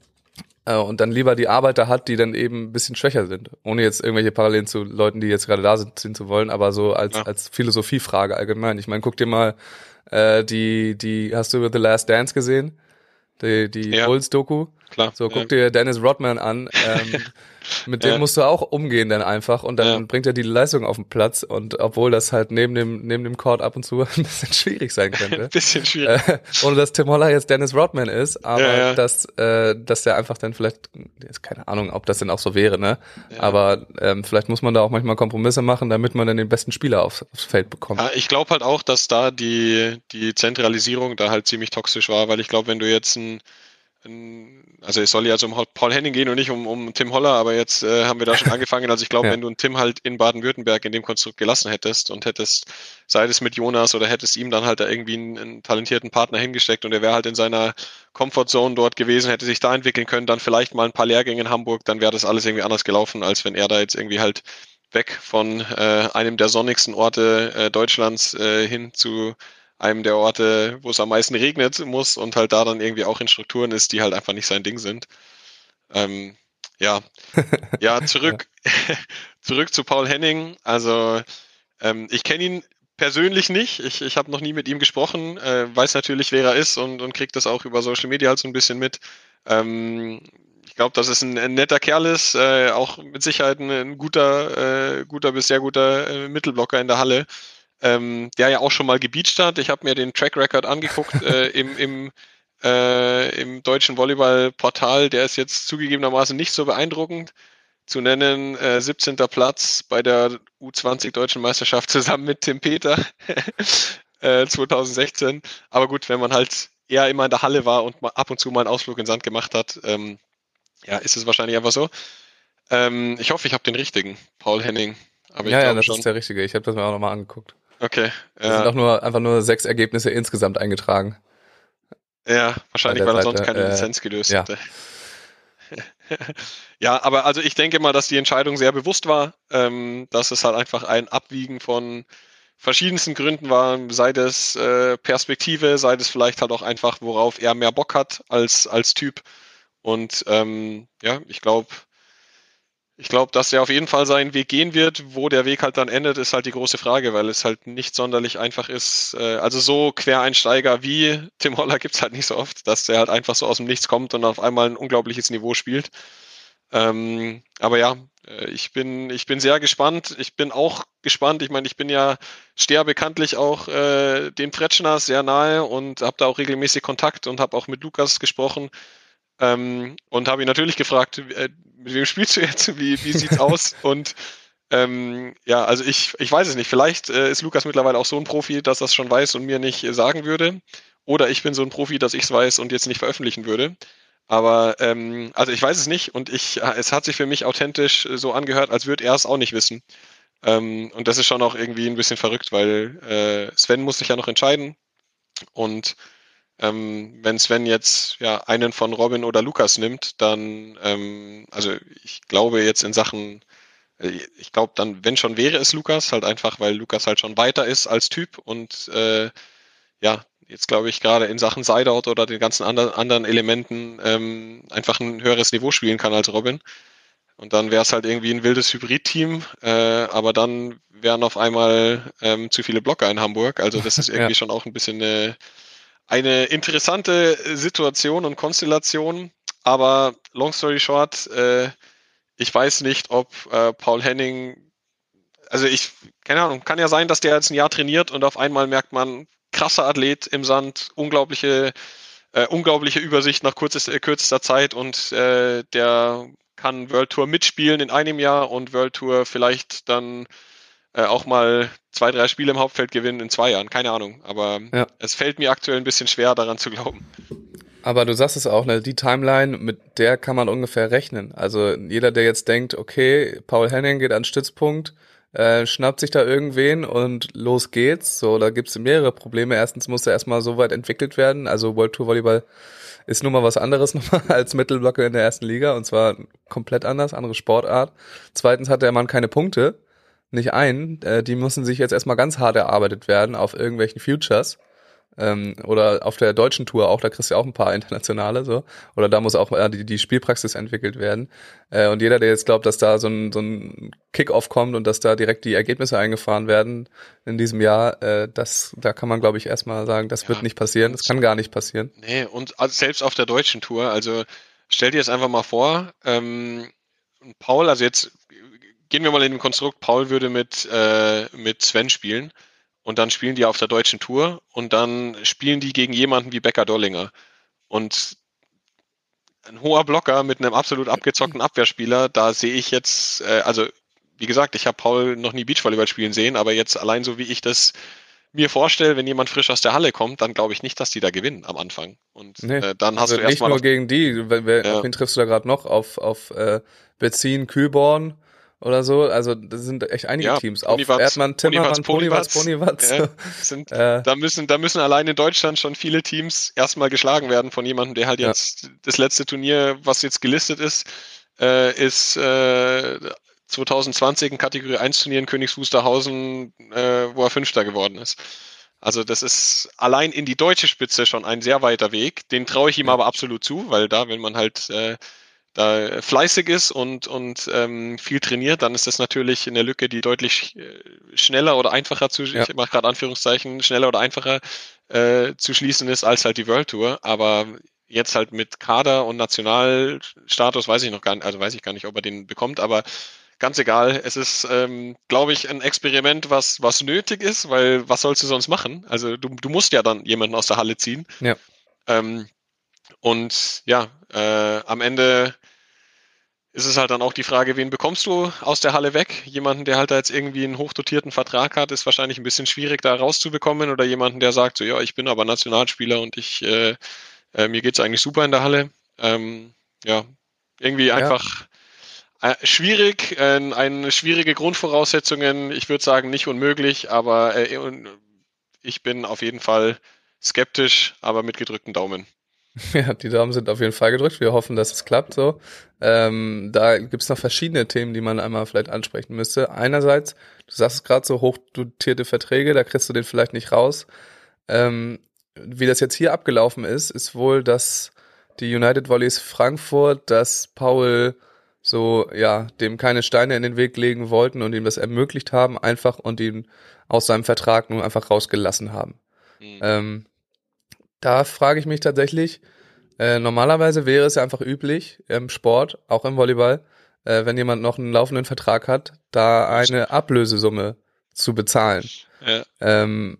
und dann lieber die Arbeiter hat, die dann eben ein bisschen schwächer sind. Ohne jetzt irgendwelche Parallelen zu Leuten, die jetzt gerade da sind, ziehen zu wollen, aber so als, ja. als Philosophiefrage allgemein. Ich meine, guck dir mal äh, die, die, hast du The Last Dance gesehen? Die, die ja. Bulls-Doku? Klar. So, guck ja. dir Dennis Rodman an. Ähm, mit dem ja. musst du auch umgehen dann einfach und dann ja. bringt er die Leistung auf den Platz und obwohl das halt neben dem neben dem Court ab und zu ein bisschen schwierig sein könnte. ein bisschen schwierig. Äh, ohne dass Tim Holler jetzt Dennis Rodman ist, aber dass äh, dass der einfach dann vielleicht keine Ahnung, ob das denn auch so wäre, ne? Aber ähm, vielleicht muss man da auch manchmal Kompromisse machen, damit man dann den besten Spieler aufs, aufs Feld bekommt. Ich glaube halt auch, dass da die die Zentralisierung da halt ziemlich toxisch war, weil ich glaube, wenn du jetzt ein also es soll ja also um Paul Henning gehen und nicht um, um Tim Holler, aber jetzt äh, haben wir da schon angefangen. Also ich glaube, ja. wenn du einen Tim halt in Baden-Württemberg in dem Konstrukt gelassen hättest und hättest, sei es mit Jonas oder hättest ihm dann halt da irgendwie einen, einen talentierten Partner hingesteckt und er wäre halt in seiner Comfortzone dort gewesen, hätte sich da entwickeln können, dann vielleicht mal ein paar Lehrgänge in Hamburg, dann wäre das alles irgendwie anders gelaufen, als wenn er da jetzt irgendwie halt weg von äh, einem der sonnigsten Orte äh, Deutschlands äh, hin zu einem der Orte, wo es am meisten regnet muss und halt da dann irgendwie auch in Strukturen ist, die halt einfach nicht sein Ding sind. Ähm, ja, ja, zurück, zurück zu Paul Henning. Also ähm, ich kenne ihn persönlich nicht. Ich, ich habe noch nie mit ihm gesprochen, äh, weiß natürlich, wer er ist und, und kriegt das auch über Social Media halt so ein bisschen mit. Ähm, ich glaube, dass es ein, ein, netter Kerl ist, äh, auch mit Sicherheit ein, ein guter, äh, guter bis sehr guter äh, Mittelblocker in der Halle ähm, der ja auch schon mal gebeacht hat. Ich habe mir den Track Record angeguckt äh, im, im, äh, im deutschen Volleyball-Portal. Der ist jetzt zugegebenermaßen nicht so beeindruckend zu nennen. Äh, 17. Platz bei der U20 Deutschen Meisterschaft zusammen mit Tim Peter äh, 2016. Aber gut, wenn man halt eher immer in der Halle war und ab und zu mal einen Ausflug in Sand gemacht hat, ähm, ja, ist es wahrscheinlich einfach so. Ähm, ich hoffe, ich habe den richtigen, Paul Henning. Aber ja, ja, das schon. ist der richtige. Ich habe das mir auch nochmal angeguckt. Okay. Ja. Es sind auch nur einfach nur sechs Ergebnisse insgesamt eingetragen. Ja, wahrscheinlich, weil er sonst keine äh, Lizenz gelöst ja. hätte. ja, aber also ich denke mal, dass die Entscheidung sehr bewusst war, ähm, dass es halt einfach ein Abwiegen von verschiedensten Gründen war, sei das äh, Perspektive, sei das vielleicht halt auch einfach, worauf er mehr Bock hat als, als Typ. Und ähm, ja, ich glaube, ich glaube, dass er auf jeden Fall seinen Weg gehen wird. Wo der Weg halt dann endet, ist halt die große Frage, weil es halt nicht sonderlich einfach ist. Äh, also so Quereinsteiger wie Tim Holler gibt's halt nicht so oft, dass der halt einfach so aus dem Nichts kommt und auf einmal ein unglaubliches Niveau spielt. Ähm, aber ja, äh, ich bin, ich bin sehr gespannt. Ich bin auch gespannt. Ich meine, ich bin ja stehe bekanntlich auch äh, den Pretschner sehr nahe und habe da auch regelmäßig Kontakt und habe auch mit Lukas gesprochen ähm, und habe ihn natürlich gefragt, äh, mit wem spielst du jetzt? Wie, wie sieht's aus? Und ähm, ja, also ich, ich weiß es nicht. Vielleicht äh, ist Lukas mittlerweile auch so ein Profi, dass er es schon weiß und mir nicht äh, sagen würde. Oder ich bin so ein Profi, dass ich es weiß und jetzt nicht veröffentlichen würde. Aber ähm, also ich weiß es nicht und ich, es hat sich für mich authentisch so angehört, als würde er es auch nicht wissen. Ähm, und das ist schon auch irgendwie ein bisschen verrückt, weil äh, Sven muss sich ja noch entscheiden. Und ähm, wenn Sven jetzt ja einen von Robin oder Lukas nimmt, dann, ähm, also ich glaube jetzt in Sachen, äh, ich glaube dann, wenn schon wäre es Lukas, halt einfach, weil Lukas halt schon weiter ist als Typ und äh, ja, jetzt glaube ich gerade in Sachen Sideout oder den ganzen anderen, anderen Elementen ähm, einfach ein höheres Niveau spielen kann als Robin. Und dann wäre es halt irgendwie ein wildes Hybrid-Team, äh, aber dann wären auf einmal ähm, zu viele Blocker in Hamburg. Also das ist irgendwie ja. schon auch ein bisschen eine, eine interessante Situation und Konstellation. Aber long story short, äh, ich weiß nicht, ob äh, Paul Henning, also ich, keine Ahnung, kann ja sein, dass der jetzt ein Jahr trainiert und auf einmal merkt man, krasser Athlet im Sand, unglaubliche, äh, unglaubliche Übersicht nach kürzester, kürzester Zeit und äh, der kann World Tour mitspielen in einem Jahr und World Tour vielleicht dann äh, auch mal zwei, drei Spiele im Hauptfeld gewinnen in zwei Jahren. Keine Ahnung. Aber ja. es fällt mir aktuell ein bisschen schwer, daran zu glauben. Aber du sagst es auch, ne? die Timeline, mit der kann man ungefähr rechnen. Also jeder, der jetzt denkt, okay, Paul Henning geht an Stützpunkt, äh, schnappt sich da irgendwen und los geht's. So, da gibt's mehrere Probleme. Erstens muss er erstmal so weit entwickelt werden. Also World Tour Volleyball ist nun mal was anderes nochmal als Mittelblocker in der ersten Liga und zwar komplett anders, andere Sportart. Zweitens hat der Mann keine Punkte, nicht ein. Äh, die müssen sich jetzt erstmal ganz hart erarbeitet werden auf irgendwelchen Futures ähm, oder auf der deutschen Tour auch, da kriegst du ja auch ein paar internationale so. Oder da muss auch äh, die, die Spielpraxis entwickelt werden. Äh, und jeder, der jetzt glaubt, dass da so ein, so ein Kick-Off kommt und dass da direkt die Ergebnisse eingefahren werden in diesem Jahr, äh, das, da kann man, glaube ich, erstmal sagen, das ja, wird nicht passieren. Das kann gar nicht passieren. Nee, und also selbst auf der deutschen Tour, also stell dir jetzt einfach mal vor, ähm, Paul, also jetzt gehen wir mal in den Konstrukt, Paul würde mit, äh, mit Sven spielen und dann spielen die auf der deutschen Tour und dann spielen die gegen jemanden wie Becker Dollinger. Und ein hoher Blocker mit einem absolut abgezockten Abwehrspieler, da sehe ich jetzt, äh, also wie gesagt, ich habe Paul noch nie Beachvolleyball spielen sehen, aber jetzt allein so wie ich das mir vorstelle, wenn jemand frisch aus der Halle kommt, dann glaube ich nicht, dass die da gewinnen am Anfang. Und nee, äh, dann hast also du erstmal nicht nur gegen die, ja. wen triffst du da gerade noch auf auf äh, Bezin, Kühlborn, oder so. Also das sind echt einige ja, Teams. Auch Ponywatz, Erdmann, Timmermann, Ponywatz, Ponywatz. Ja, sind, äh, da müssen, da müssen allein in Deutschland schon viele Teams erstmal geschlagen werden von jemandem, der halt ja. jetzt das letzte Turnier, was jetzt gelistet ist, äh, ist äh, 2020 in Kategorie 1 Turnier in Königs Wusterhausen, äh, wo er Fünfter geworden ist. Also das ist allein in die deutsche Spitze schon ein sehr weiter Weg. Den traue ich ihm aber absolut zu, weil da, wenn man halt äh, da fleißig ist und, und ähm, viel trainiert, dann ist das natürlich eine Lücke, die deutlich äh, schneller oder einfacher zu, ja. ich mache gerade Anführungszeichen, schneller oder einfacher äh, zu schließen ist als halt die World Tour. Aber jetzt halt mit Kader und Nationalstatus weiß ich noch gar nicht, also weiß ich gar nicht, ob er den bekommt, aber ganz egal. Es ist, ähm, glaube ich, ein Experiment, was, was nötig ist, weil was sollst du sonst machen? Also du, du musst ja dann jemanden aus der Halle ziehen. Ja. Ähm, und ja, äh, am Ende ist es halt dann auch die Frage, wen bekommst du aus der Halle weg? Jemanden, der halt da jetzt irgendwie einen hochdotierten Vertrag hat, ist wahrscheinlich ein bisschen schwierig da rauszubekommen oder jemanden, der sagt so, ja, ich bin aber Nationalspieler und ich, äh, äh, mir geht's eigentlich super in der Halle. Ähm, ja, irgendwie ja. einfach äh, schwierig, eine schwierige Grundvoraussetzungen. Ich würde sagen, nicht unmöglich, aber äh, ich bin auf jeden Fall skeptisch, aber mit gedrückten Daumen. Ja, die Daumen sind auf jeden Fall gedrückt. Wir hoffen, dass es klappt so. Ähm, da gibt's noch verschiedene Themen, die man einmal vielleicht ansprechen müsste. Einerseits, du sagst gerade so hochdotierte Verträge, da kriegst du den vielleicht nicht raus. Ähm, wie das jetzt hier abgelaufen ist, ist wohl, dass die United Volleys Frankfurt, dass Paul so, ja, dem keine Steine in den Weg legen wollten und ihm das ermöglicht haben, einfach und ihn aus seinem Vertrag nun einfach rausgelassen haben. Mhm. Ähm, da frage ich mich tatsächlich, äh, normalerweise wäre es ja einfach üblich im Sport, auch im Volleyball, äh, wenn jemand noch einen laufenden Vertrag hat, da eine Ablösesumme zu bezahlen. Ja. Ähm,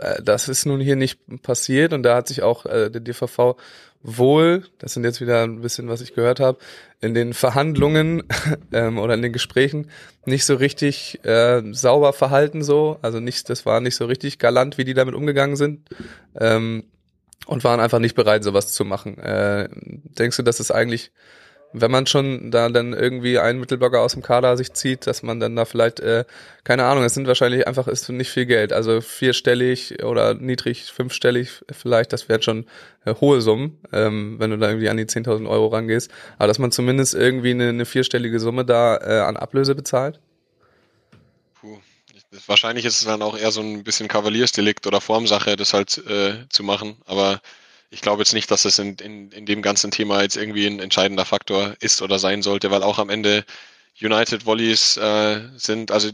äh, das ist nun hier nicht passiert und da hat sich auch äh, der DVV wohl, das sind jetzt wieder ein bisschen, was ich gehört habe, in den Verhandlungen ähm, oder in den Gesprächen nicht so richtig äh, sauber verhalten so, also nicht, das war nicht so richtig galant, wie die damit umgegangen sind ähm, und waren einfach nicht bereit, sowas zu machen. Äh, denkst du, dass es eigentlich wenn man schon da dann irgendwie einen Mittelblocker aus dem Kader sich zieht, dass man dann da vielleicht, äh, keine Ahnung, es sind wahrscheinlich einfach, ist nicht viel Geld. Also vierstellig oder niedrig fünfstellig vielleicht, das wären schon äh, hohe Summen, ähm, wenn du da irgendwie an die 10.000 Euro rangehst. Aber dass man zumindest irgendwie eine, eine vierstellige Summe da äh, an Ablöse bezahlt? Wahrscheinlich ist es dann auch eher so ein bisschen Kavaliersdelikt oder Formsache, das halt äh, zu machen. Aber ich glaube jetzt nicht, dass das in, in, in dem ganzen Thema jetzt irgendwie ein entscheidender Faktor ist oder sein sollte, weil auch am Ende United Volleys äh, sind, also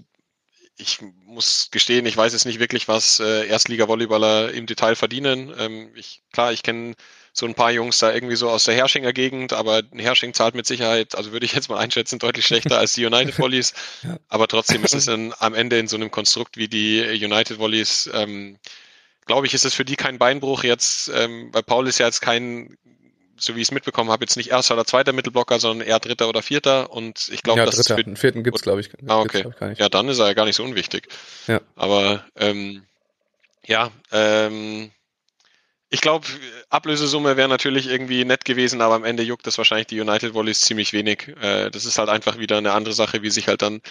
ich muss gestehen, ich weiß jetzt nicht wirklich, was äh, Erstliga-Volleyballer im Detail verdienen. Ähm, ich, klar, ich kenne so ein paar Jungs da irgendwie so aus der Herschinger Gegend, aber Hersching zahlt mit Sicherheit, also würde ich jetzt mal einschätzen, deutlich schlechter als die United Volleys. ja. Aber trotzdem ist es dann am Ende in so einem Konstrukt wie die United Volleys ähm, glaube ich, ist es für die kein Beinbruch jetzt, ähm, weil Paul ist ja jetzt kein, so wie ich es mitbekommen habe, jetzt nicht erster oder zweiter Mittelblocker, sondern eher dritter oder vierter. Und ich glaube, ja, das dritter. Für, einen vierten gibt's, glaube ich. Ah, okay. Ich, ja, dann ist er ja gar nicht so unwichtig. Ja. Aber ähm, ja, ähm, ich glaube, Ablösesumme wäre natürlich irgendwie nett gewesen, aber am Ende juckt das wahrscheinlich die United Volleys ziemlich wenig. Äh, das ist halt einfach wieder eine andere Sache, wie sich halt dann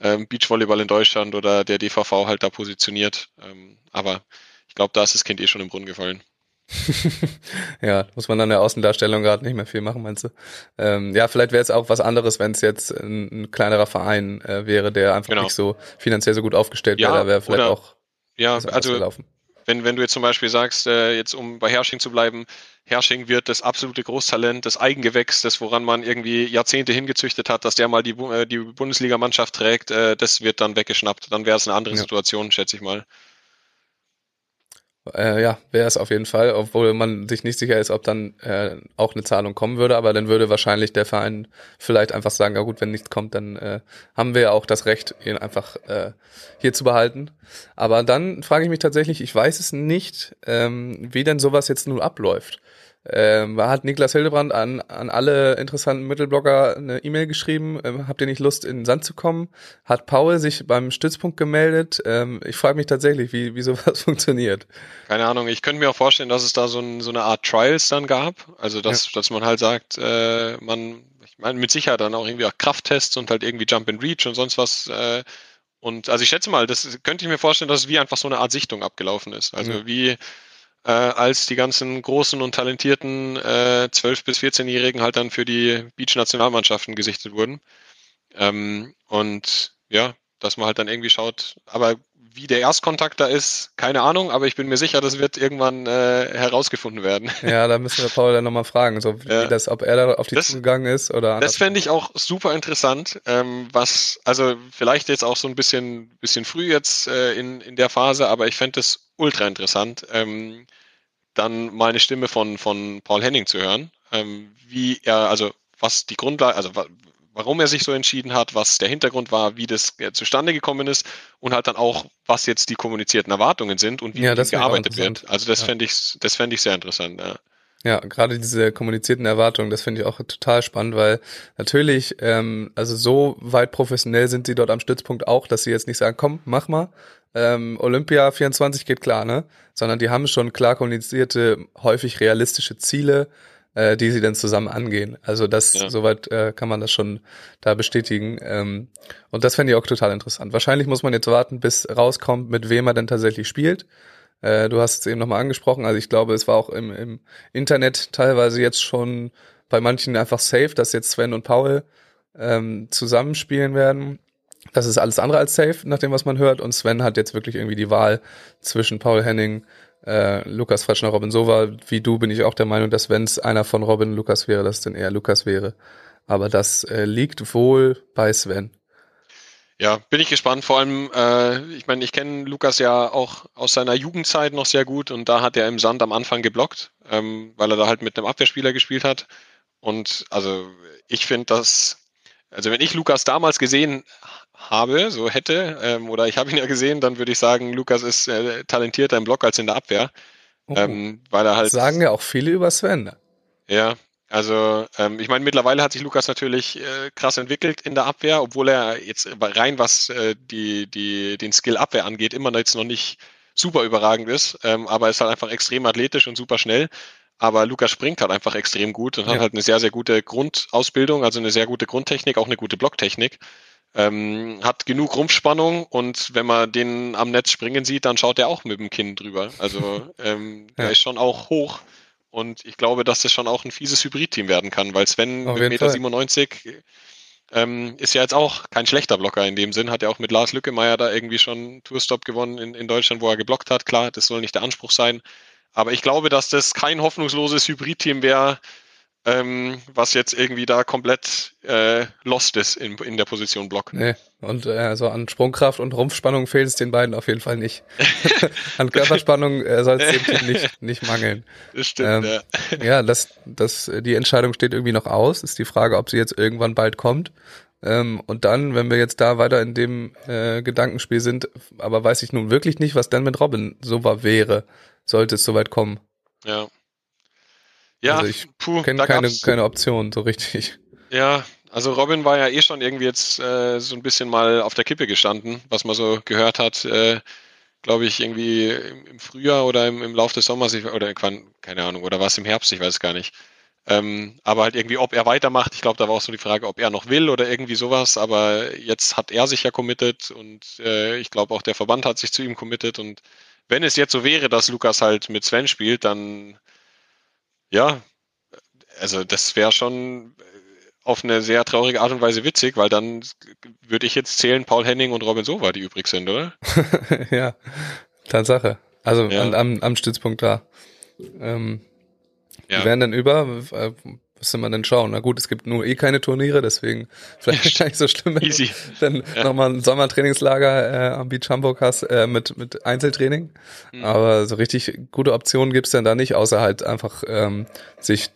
ähm, Beachvolleyball in Deutschland oder der DVV halt da positioniert. Ähm, aber ich glaube, da ist das Kind eh schon im Brunnen gefallen. ja, muss man dann der Außendarstellung gerade nicht mehr viel machen, meinst du? Ähm, ja, vielleicht wäre es auch was anderes, wenn es jetzt ein, ein, kleinerer Verein äh, wäre, der einfach genau. nicht so finanziell so gut aufgestellt ja, wäre. Da wäre vielleicht oder, auch ja, also wenn, wenn du jetzt zum Beispiel sagst, äh, jetzt um bei Hersching zu bleiben, Hersching wird das absolute Großtalent, das Eigengewächs, das woran man irgendwie Jahrzehnte hingezüchtet hat, dass der mal die, äh, die Bundesligamannschaft trägt, äh, das wird dann weggeschnappt. Dann wäre es eine andere ja. Situation, schätze ich mal. Äh, ja, wäre es auf jeden Fall, obwohl man sich nicht sicher ist, ob dann äh, auch eine Zahlung kommen würde, aber dann würde wahrscheinlich der Verein vielleicht einfach sagen, ja gut, wenn nichts kommt, dann äh, haben wir ja auch das Recht, ihn einfach äh, hier zu behalten. Aber dann frage ich mich tatsächlich, ich weiß es nicht, ähm, wie denn sowas jetzt nun abläuft. Ähm, hat Niklas Hildebrand an, an alle interessanten Mittelblogger eine E-Mail geschrieben, ähm, habt ihr nicht Lust in den Sand zu kommen? Hat Paul sich beim Stützpunkt gemeldet? Ähm, ich frage mich tatsächlich, wie, wie sowas funktioniert. Keine Ahnung, ich könnte mir auch vorstellen, dass es da so, ein, so eine Art Trials dann gab. Also dass, ja. dass man halt sagt, äh, man, ich meine mit Sicherheit dann auch irgendwie auch Krafttests und halt irgendwie Jump and Reach und sonst was. Äh, und also ich schätze mal, das könnte ich mir vorstellen, dass es wie einfach so eine Art Sichtung abgelaufen ist. Also ja. wie äh, als die ganzen großen und talentierten äh, 12- bis 14-Jährigen halt dann für die Beach-Nationalmannschaften gesichtet wurden. Ähm, und ja, dass man halt dann irgendwie schaut, aber wie der Erstkontakt da ist, keine Ahnung, aber ich bin mir sicher, das wird irgendwann äh, herausgefunden werden. Ja, da müssen wir Paul dann nochmal fragen, so wie ja. das, ob er da auf die das, zugegangen ist oder. Das fände ich auch super interessant, ähm, was, also vielleicht jetzt auch so ein bisschen, bisschen früh jetzt äh, in, in der Phase, aber ich fände es ultra interessant, ähm, dann mal eine Stimme von, von Paul Henning zu hören, ähm, wie er, also was die Grundlage, also warum er sich so entschieden hat, was der Hintergrund war, wie das äh, zustande gekommen ist und halt dann auch, was jetzt die kommunizierten Erwartungen sind und wie ja, gearbeitet wird. Also das ja. fände ich, das fände ich sehr interessant, ja. Ja, gerade diese kommunizierten Erwartungen, das finde ich auch total spannend, weil natürlich, ähm, also so weit professionell sind sie dort am Stützpunkt auch, dass sie jetzt nicht sagen, komm, mach mal, ähm, Olympia 24 geht klar, ne? Sondern die haben schon klar kommunizierte, häufig realistische Ziele, äh, die sie dann zusammen angehen. Also das, ja. soweit äh, kann man das schon da bestätigen. Ähm, und das fände ich auch total interessant. Wahrscheinlich muss man jetzt warten, bis rauskommt, mit wem er denn tatsächlich spielt. Äh, du hast es eben nochmal angesprochen. Also ich glaube, es war auch im, im Internet teilweise jetzt schon bei manchen einfach safe, dass jetzt Sven und Paul ähm, zusammenspielen werden. Das ist alles andere als safe, nach dem, was man hört. Und Sven hat jetzt wirklich irgendwie die Wahl zwischen Paul Henning äh, Lukas Fretschner, Robin Sova. Wie du bin ich auch der Meinung, dass wenn es einer von Robin Lukas wäre, dass es dann eher Lukas wäre. Aber das äh, liegt wohl bei Sven. Ja, bin ich gespannt. Vor allem, äh, ich meine, ich kenne Lukas ja auch aus seiner Jugendzeit noch sehr gut und da hat er im Sand am Anfang geblockt, ähm, weil er da halt mit einem Abwehrspieler gespielt hat. Und also ich finde das, also wenn ich Lukas damals gesehen habe, so hätte, ähm, oder ich habe ihn ja gesehen, dann würde ich sagen, Lukas ist äh, talentierter im Block als in der Abwehr. Oh. Ähm, weil er halt. Sagen ja auch viele über Sven. Ja, also ähm, ich meine, mittlerweile hat sich Lukas natürlich äh, krass entwickelt in der Abwehr, obwohl er jetzt rein was äh, die, die, den Skill Abwehr angeht, immer jetzt noch nicht super überragend ist, ähm, aber ist halt einfach extrem athletisch und super schnell. Aber Lukas springt halt einfach extrem gut und ja. hat halt eine sehr, sehr gute Grundausbildung, also eine sehr gute Grundtechnik, auch eine gute Blocktechnik. Ähm, hat genug Rumpfspannung und wenn man den am Netz springen sieht, dann schaut er auch mit dem Kinn drüber. Also ähm, ja. der ist schon auch hoch. Und ich glaube, dass das schon auch ein fieses Hybrid-Team werden kann, weil Sven mit Meter 97 ähm, ist ja jetzt auch kein schlechter Blocker in dem Sinn. Hat ja auch mit Lars Lückemeier da irgendwie schon Tourstop gewonnen in, in Deutschland, wo er geblockt hat. Klar, das soll nicht der Anspruch sein. Aber ich glaube, dass das kein hoffnungsloses Hybrid-Team wäre, ähm, was jetzt irgendwie da komplett äh, lost ist in, in der Position Block. Nee, und äh, so an Sprungkraft und Rumpfspannung fehlt es den beiden auf jeden Fall nicht. an Körperspannung äh, soll es dem Team nicht, nicht mangeln. Das stimmt, ähm, ja. ja, das, das, die Entscheidung steht irgendwie noch aus. Ist die Frage, ob sie jetzt irgendwann bald kommt. Ähm, und dann, wenn wir jetzt da weiter in dem äh, Gedankenspiel sind, aber weiß ich nun wirklich nicht, was dann mit Robin so war wäre, sollte es soweit kommen. Ja. Ja, also ich kenne keine, keine Option so richtig. Ja, also Robin war ja eh schon irgendwie jetzt äh, so ein bisschen mal auf der Kippe gestanden, was man so gehört hat, äh, glaube ich, irgendwie im, Frühjahr oder im, im Lauf des Sommers, oder keine Ahnung, oder was im Herbst, ich weiß es gar nicht. Ähm, aber halt irgendwie, ob er weitermacht, ich glaube, da war auch so die Frage, ob er noch will oder irgendwie sowas, aber jetzt hat er sich ja committed und äh, ich glaube auch der Verband hat sich zu ihm committed und wenn es jetzt so wäre, dass Lukas halt mit Sven spielt, dann ja, also das wäre schon äh, auf eine sehr traurige Art und Weise witzig, weil dann würde ich jetzt zählen Paul Henning und Robin Sova, die übrig sind, oder? ja, Tatsache. Also ja. an, am, am Stützpunkt da. Ähm, ja. Die werden dann über, äh, müsste man dann schauen. Na gut, es gibt nur eh keine Turniere, deswegen vielleicht gar nicht so schlimm, wenn Easy. du dann ja. nochmal ein Sommertrainingslager äh, am Beach Hamburg hast äh, mit, mit Einzeltraining. Mhm. Aber so richtig gute Optionen gibt's dann da nicht, außer halt einfach ähm, sich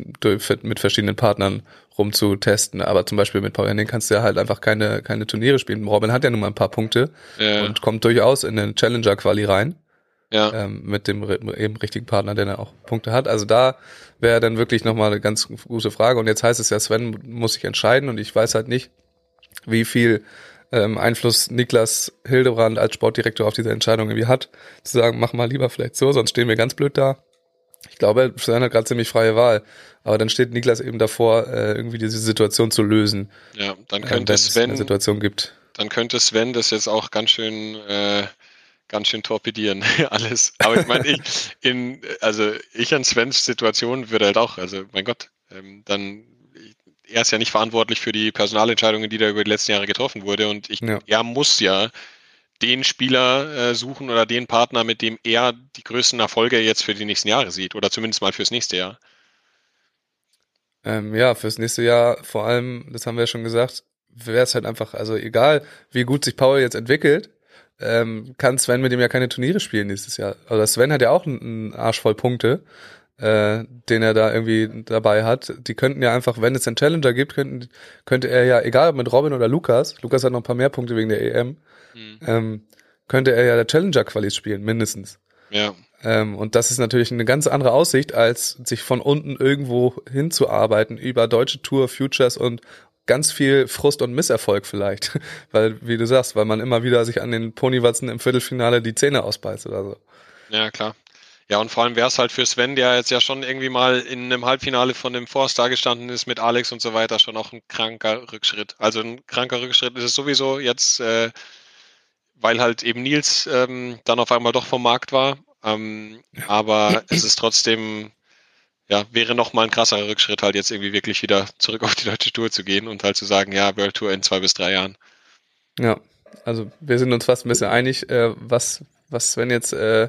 mit verschiedenen Partnern rumzutesten. Aber zum Beispiel mit Paul Henning kannst du ja halt einfach keine, keine Turniere spielen. Robin hat ja nun mal ein paar Punkte ja. und kommt durchaus in den Challenger-Quali rein. Ja. Ähm, mit dem eben richtigen Partner, der dann auch Punkte hat. Also da wäre dann wirklich nochmal eine ganz gute Frage. Und jetzt heißt es ja, Sven muss sich entscheiden und ich weiß halt nicht, wie viel ähm, Einfluss Niklas Hildebrand als Sportdirektor auf diese Entscheidung irgendwie hat, zu sagen, mach mal lieber vielleicht so, sonst stehen wir ganz blöd da. Ich glaube, Sven hat gerade ziemlich freie Wahl. Aber dann steht Niklas eben davor, äh, irgendwie diese Situation zu lösen. Ja, dann könnte äh, Sven, eine Situation gibt. Dann könnte Sven das jetzt auch ganz schön äh, ganz schön torpedieren, alles. Aber ich meine, ich, in, also ich an Svens Situation würde halt auch, also mein Gott, ähm, dann, er ist ja nicht verantwortlich für die Personalentscheidungen, die da über die letzten Jahre getroffen wurde und ich, ja. er muss ja den Spieler äh, suchen oder den Partner, mit dem er die größten Erfolge jetzt für die nächsten Jahre sieht oder zumindest mal fürs nächste Jahr. Ähm, ja, fürs nächste Jahr vor allem, das haben wir ja schon gesagt, wäre es halt einfach, also egal, wie gut sich Paul jetzt entwickelt, ähm, kann Sven mit dem ja keine Turniere spielen nächstes Jahr. Also Sven hat ja auch einen Arsch voll Punkte, äh, den er da irgendwie dabei hat. Die könnten ja einfach, wenn es einen Challenger gibt, könnten, könnte er ja, egal ob mit Robin oder Lukas, Lukas hat noch ein paar mehr Punkte wegen der EM, mhm. ähm, könnte er ja der Challenger-Qualis spielen, mindestens. Ja. Ähm, und das ist natürlich eine ganz andere Aussicht, als sich von unten irgendwo hinzuarbeiten über deutsche Tour, Futures und ganz viel Frust und Misserfolg vielleicht. weil, wie du sagst, weil man immer wieder sich an den Ponywatzen im Viertelfinale die Zähne ausbeißt oder so. Ja, klar. Ja, und vor allem wäre es halt für Sven, der jetzt ja schon irgendwie mal in einem Halbfinale von dem Force gestanden ist mit Alex und so weiter, schon auch ein kranker Rückschritt. Also ein kranker Rückschritt ist es sowieso jetzt, äh, weil halt eben Nils ähm, dann auf einmal doch vom Markt war. Ähm, aber es ist trotzdem ja, wäre nochmal ein krasser Rückschritt, halt jetzt irgendwie wirklich wieder zurück auf die deutsche Tour zu gehen und halt zu sagen, ja, World Tour in zwei bis drei Jahren. Ja, also wir sind uns fast ein bisschen einig, äh, was, was Sven jetzt äh,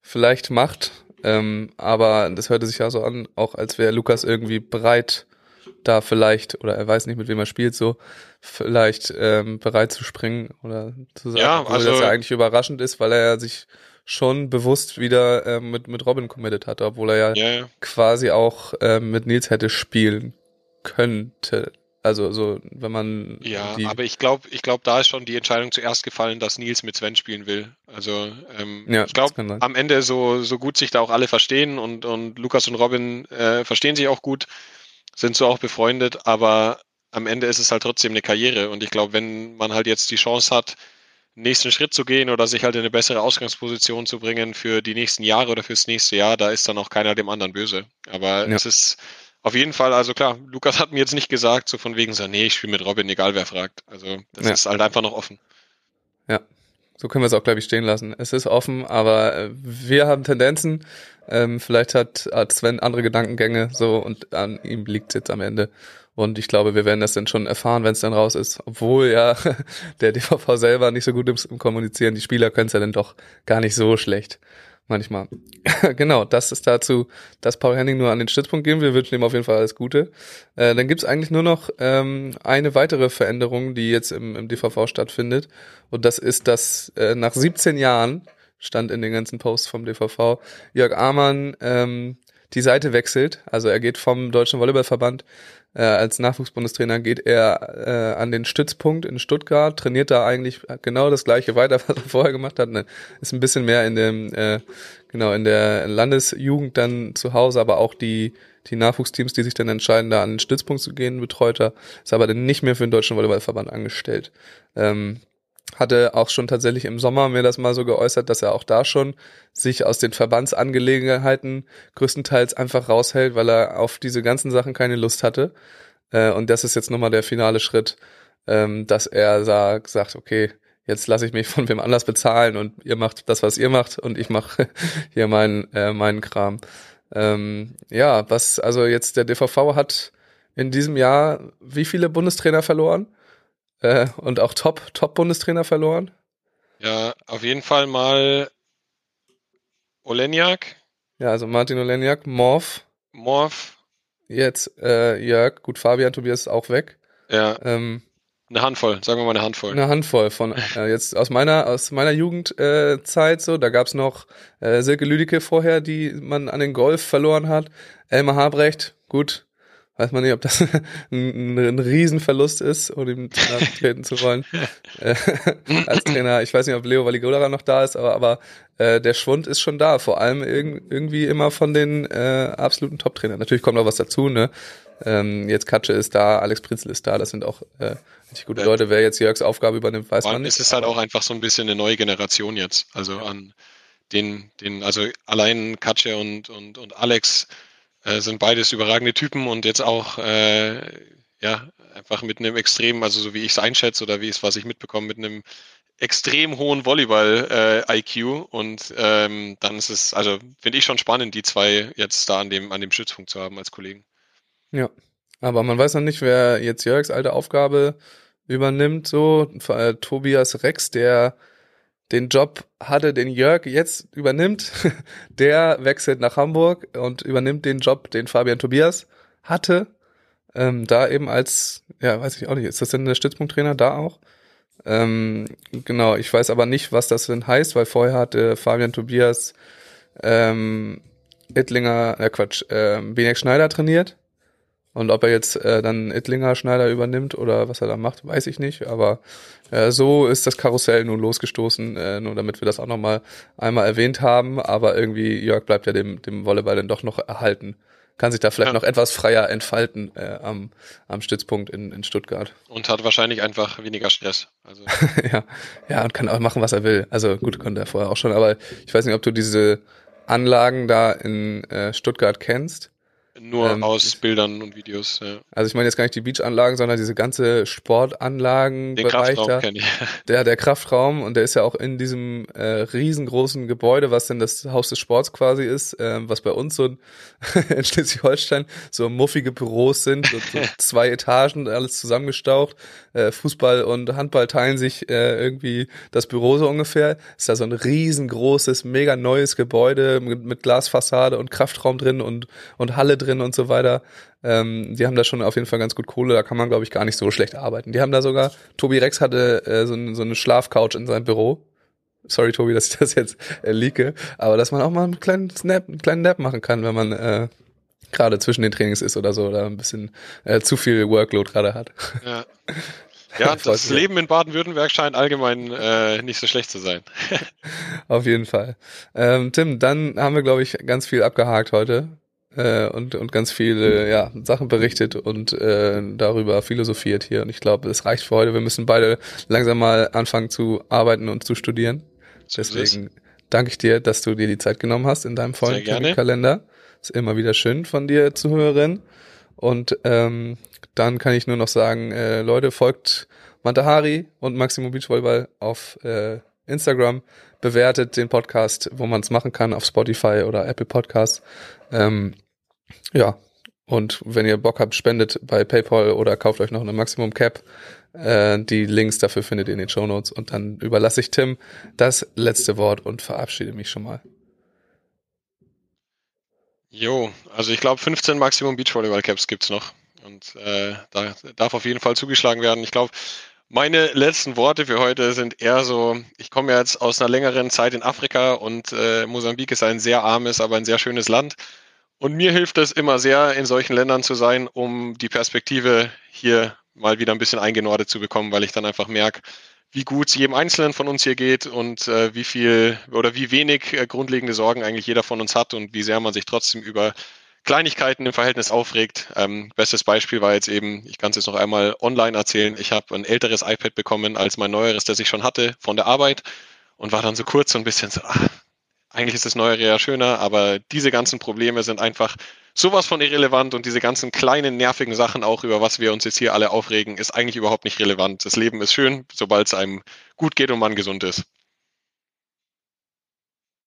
vielleicht macht. Ähm, aber das hörte sich ja so an, auch als wäre Lukas irgendwie bereit, da vielleicht, oder er weiß nicht, mit wem er spielt, so vielleicht ähm, bereit zu springen oder zu sagen, Ja, also- das ja eigentlich überraschend ist, weil er ja sich schon bewusst wieder ähm, mit, mit Robin committed hatte, obwohl er ja, Ja, ja. quasi auch ähm, mit Nils hätte spielen könnte. Also so, wenn man Ja, aber ich glaube, ich glaube, da ist schon die Entscheidung zuerst gefallen, dass Nils mit Sven spielen will. Also ähm, Ja, ich glaube, am Ende so so gut sich da auch alle verstehen und und Lukas und Robin äh, verstehen sich auch gut, sind so auch befreundet, aber am Ende ist es halt trotzdem eine Karriere und ich glaube, wenn man halt jetzt die Chance hat, nächsten Schritt zu gehen oder sich halt in eine bessere Ausgangsposition zu bringen für die nächsten Jahre oder fürs nächste Jahr, da ist dann auch keiner dem anderen böse. Aber Ja. es ist auf jeden Fall, also klar, Lukas hat mir jetzt nicht gesagt, so von wegen so, nee, ich spiele mit Robin, egal wer fragt. Also das Ja. ist halt einfach noch offen. So können wir es auch, glaube ich, stehen lassen. Es ist offen, aber äh, wir haben Tendenzen. Ähm, vielleicht hat, hat Sven andere Gedankengänge so und an ihm liegt jetzt am Ende. Und ich glaube, wir werden das dann schon erfahren, wenn es dann raus ist. Obwohl ja der DVV selber nicht so gut ist im Kommunizieren. Die Spieler können es ja dann doch gar nicht so schlecht. Manchmal. genau, das ist dazu, dass Paul Henning nur an den Stützpunkt gehen. Wir wünschen ihm auf jeden Fall alles Gute. Äh, dann gibt's eigentlich nur noch ähm, eine weitere Veränderung, die jetzt im, im DVV stattfindet. Und das ist, dass äh, nach 17 Jahren, stand in den ganzen Posts vom DVV, Jörg Amann ähm, die Seite wechselt. Also er geht vom Deutschen Volleyballverband äh, als Nachwuchsbundestrainer geht er äh, an den Stützpunkt in Stuttgart, trainiert da eigentlich genau das gleiche weiter, was er vorher gemacht hat. Ne? Ist ein bisschen mehr in dem, äh, genau, in der Landesjugend dann zu Hause, aber auch die, die Nachwuchsteams, die sich dann entscheiden, da an den Stützpunkt zu gehen, betreut er, ist aber dann nicht mehr für den Deutschen Volleyballverband angestellt. Ähm, hatte auch schon tatsächlich im Sommer mir das mal so geäußert, dass er auch da schon sich aus den Verbandsangelegenheiten größtenteils einfach raushält, weil er auf diese ganzen Sachen keine Lust hatte. Äh, und das ist jetzt nochmal der finale Schritt, ähm, dass er sagt, sagt, okay, jetzt lasse ich mich von wem anders bezahlen und ihr macht das, was ihr macht und ich mache hier meinen, äh, meinen Kram. Ähm, ja, was, also jetzt der DVV hat in diesem Jahr wie viele Bundestrainer verloren? Äh, und auch Top, Top-Bundestrainer verloren? Ja, auf jeden Fall mal Oleniak, Ja, also Martin Oleniak, Morph, Morph, jetzt äh, Jörg, gut, Fabian Tobias ist auch weg. ja, Ähm, eine Handvoll, sagen wir mal eine Handvoll. eine Handvoll von äh, jetzt aus meiner aus meiner Jugendzeit äh, so, da gab's noch äh, Silke Lüdicke vorher, die man an den Golf verloren hat. Elmar Habrecht, gut, weiß man nicht, ob das ein, ein Riesenverlust ist, um ihm treten zu wollen. äh, als Trainer, ich weiß nicht, ob Leo Valigolara noch da ist, aber aber äh, der Schwund ist schon da, vor allem irg irgendwie immer von den äh, absoluten Top-Trainern. Natürlich kommt noch was dazu, ne? Ähm, jetzt Katsche ist da, Alex Pritzel ist da, das sind auch äh, richtig gute Ja. Leute. Wer jetzt Jörgs Aufgabe übernimmt, weiß man nicht. ist es halt auch einfach so ein bisschen eine neue Generation jetzt. Also an den, den, also allein Katja und, und, und Alex äh, sind beides überragende Typen und jetzt auch äh, ja einfach mit einem extrem, also so wie ich es einschätze oder wie es, was ich mitbekomme, mit einem extrem hohen Volleyball-IQ und ähm, dann ist es, also finde ich schon spannend, die zwei jetzt da an dem, an dem Stützpunkt zu haben als Kollegen. Ja. Aber man weiß noch nicht, wer jetzt Jörgs alte Aufgabe übernimmt, so. Äh, Tobias Rex, der den Job hatte, den Jörg jetzt übernimmt, der wechselt nach Hamburg und übernimmt den Job, den Fabian Tobias hatte. Ähm, da eben als, ja, weiß ich auch nicht, ist das denn der Stützpunkttrainer da auch? Ähm, genau, ich weiß aber nicht, was das denn heißt, weil vorher hatte Fabian Tobias ähm, Ittlinger, äh Quatsch, ähm, Benek Schneider trainiert. Und ob er jetzt äh, dann Ittlinger Schneider übernimmt oder was er da macht, weiß ich nicht. Aber äh, so ist das Karussell nun losgestoßen, äh, nur damit wir das auch nochmal einmal erwähnt haben. Aber irgendwie, Jörg bleibt ja dem, dem Volleyball dann doch noch erhalten. Kann sich da vielleicht Ja. noch etwas freier entfalten äh, am, am Stützpunkt in, in Stuttgart. Und hat wahrscheinlich einfach weniger Stress. Also ja, ja, und kann auch machen, was er will. Also gut, konnte er vorher auch schon, aber ich weiß nicht, ob du diese Anlagen da in äh, Stuttgart kennst. Nur Ähm, aus Bildern und Videos. Ja. Also ich meine jetzt gar nicht die Beachanlagen, sondern diese ganze Sportanlagen Den Kraftraum kenne ich. Der, der Kraftraum und der ist ja auch in diesem äh, riesengroßen Gebäude, was denn das Haus des Sports quasi ist, ähm, was bei uns so in Schleswig-Holstein so muffige Büros sind, so, so zwei Etagen, alles zusammengestaucht. Äh, Fußball und Handball teilen sich äh, irgendwie das Büro so ungefähr. Ist da so ein riesengroßes, mega neues Gebäude mit, mit Glasfassade und Kraftraum drin und, und Halle drin und so weiter. Ähm, die haben da schon auf jeden Fall ganz gut Kohle, da kann man, glaube ich, gar nicht so schlecht arbeiten. Die haben da sogar, Tobi Rex hatte äh, so, so eine Schlafcouch in seinem Büro. Sorry, Tobi, dass ich das jetzt äh, leake, aber dass man auch mal einen kleinen Snap, einen kleinen Nap machen kann, wenn man äh, gerade zwischen den Trainings ist oder so, oder ein bisschen äh, zu viel Workload gerade hat. Ja, ja das. Leben in Baden-Württemberg scheint allgemein äh, nicht so schlecht zu sein. Auf jeden Fall. Ähm, Tim, dann haben wir, glaube ich, ganz viel abgehakt heute äh, und, und ganz viele ja, Sachen berichtet und äh, darüber philosophiert hier. Und ich glaube, es reicht für heute. Wir müssen beide langsam mal anfangen zu arbeiten und zu studieren. Deswegen danke ich dir, dass du dir die Zeit genommen hast in deinem vollen Sehr gerne. Kalender. Ist immer wieder schön von dir zu hören. Und ähm, dann kann ich nur noch sagen, äh, Leute, folgt Mantahari und Maximum Beachvolleyball auf äh, Instagram, bewertet den Podcast, wo man es machen kann, auf Spotify oder Apple Podcasts. Ähm, ja, und wenn ihr Bock habt, spendet bei PayPal oder kauft euch noch eine Maximum Cap. Äh, die Links dafür findet ihr in den Show Notes. Und dann überlasse ich Tim das letzte Wort und verabschiede mich schon mal. Jo, also ich glaube 15 Maximum Beachvolleyball Caps gibt's noch und äh, da darf auf jeden Fall zugeschlagen werden. Ich glaube, meine letzten Worte für heute sind eher so, ich komme jetzt aus einer längeren Zeit in Afrika und äh, Mosambik ist ein sehr armes, aber ein sehr schönes Land. Und mir hilft es immer sehr, in solchen Ländern zu sein, um die Perspektive hier mal wieder ein bisschen eingenordet zu bekommen, weil ich dann einfach merke, wie gut es jedem Einzelnen von uns hier geht und äh, wie viel oder wie wenig äh, grundlegende Sorgen eigentlich jeder von uns hat und wie sehr man sich trotzdem über Kleinigkeiten im Verhältnis aufregt. Ähm, bestes Beispiel war jetzt eben, ich kann es jetzt noch einmal online erzählen, ich habe ein älteres iPad bekommen als mein neueres, das ich schon hatte von der Arbeit und war dann so kurz so ein bisschen so, ah, eigentlich ist das neuere ja schöner, aber diese ganzen Probleme sind einfach sowas von irrelevant und diese ganzen kleinen nervigen Sachen auch, über was wir uns jetzt hier alle aufregen, ist eigentlich überhaupt nicht relevant. Das Leben ist schön, sobald es einem gut geht und man gesund ist.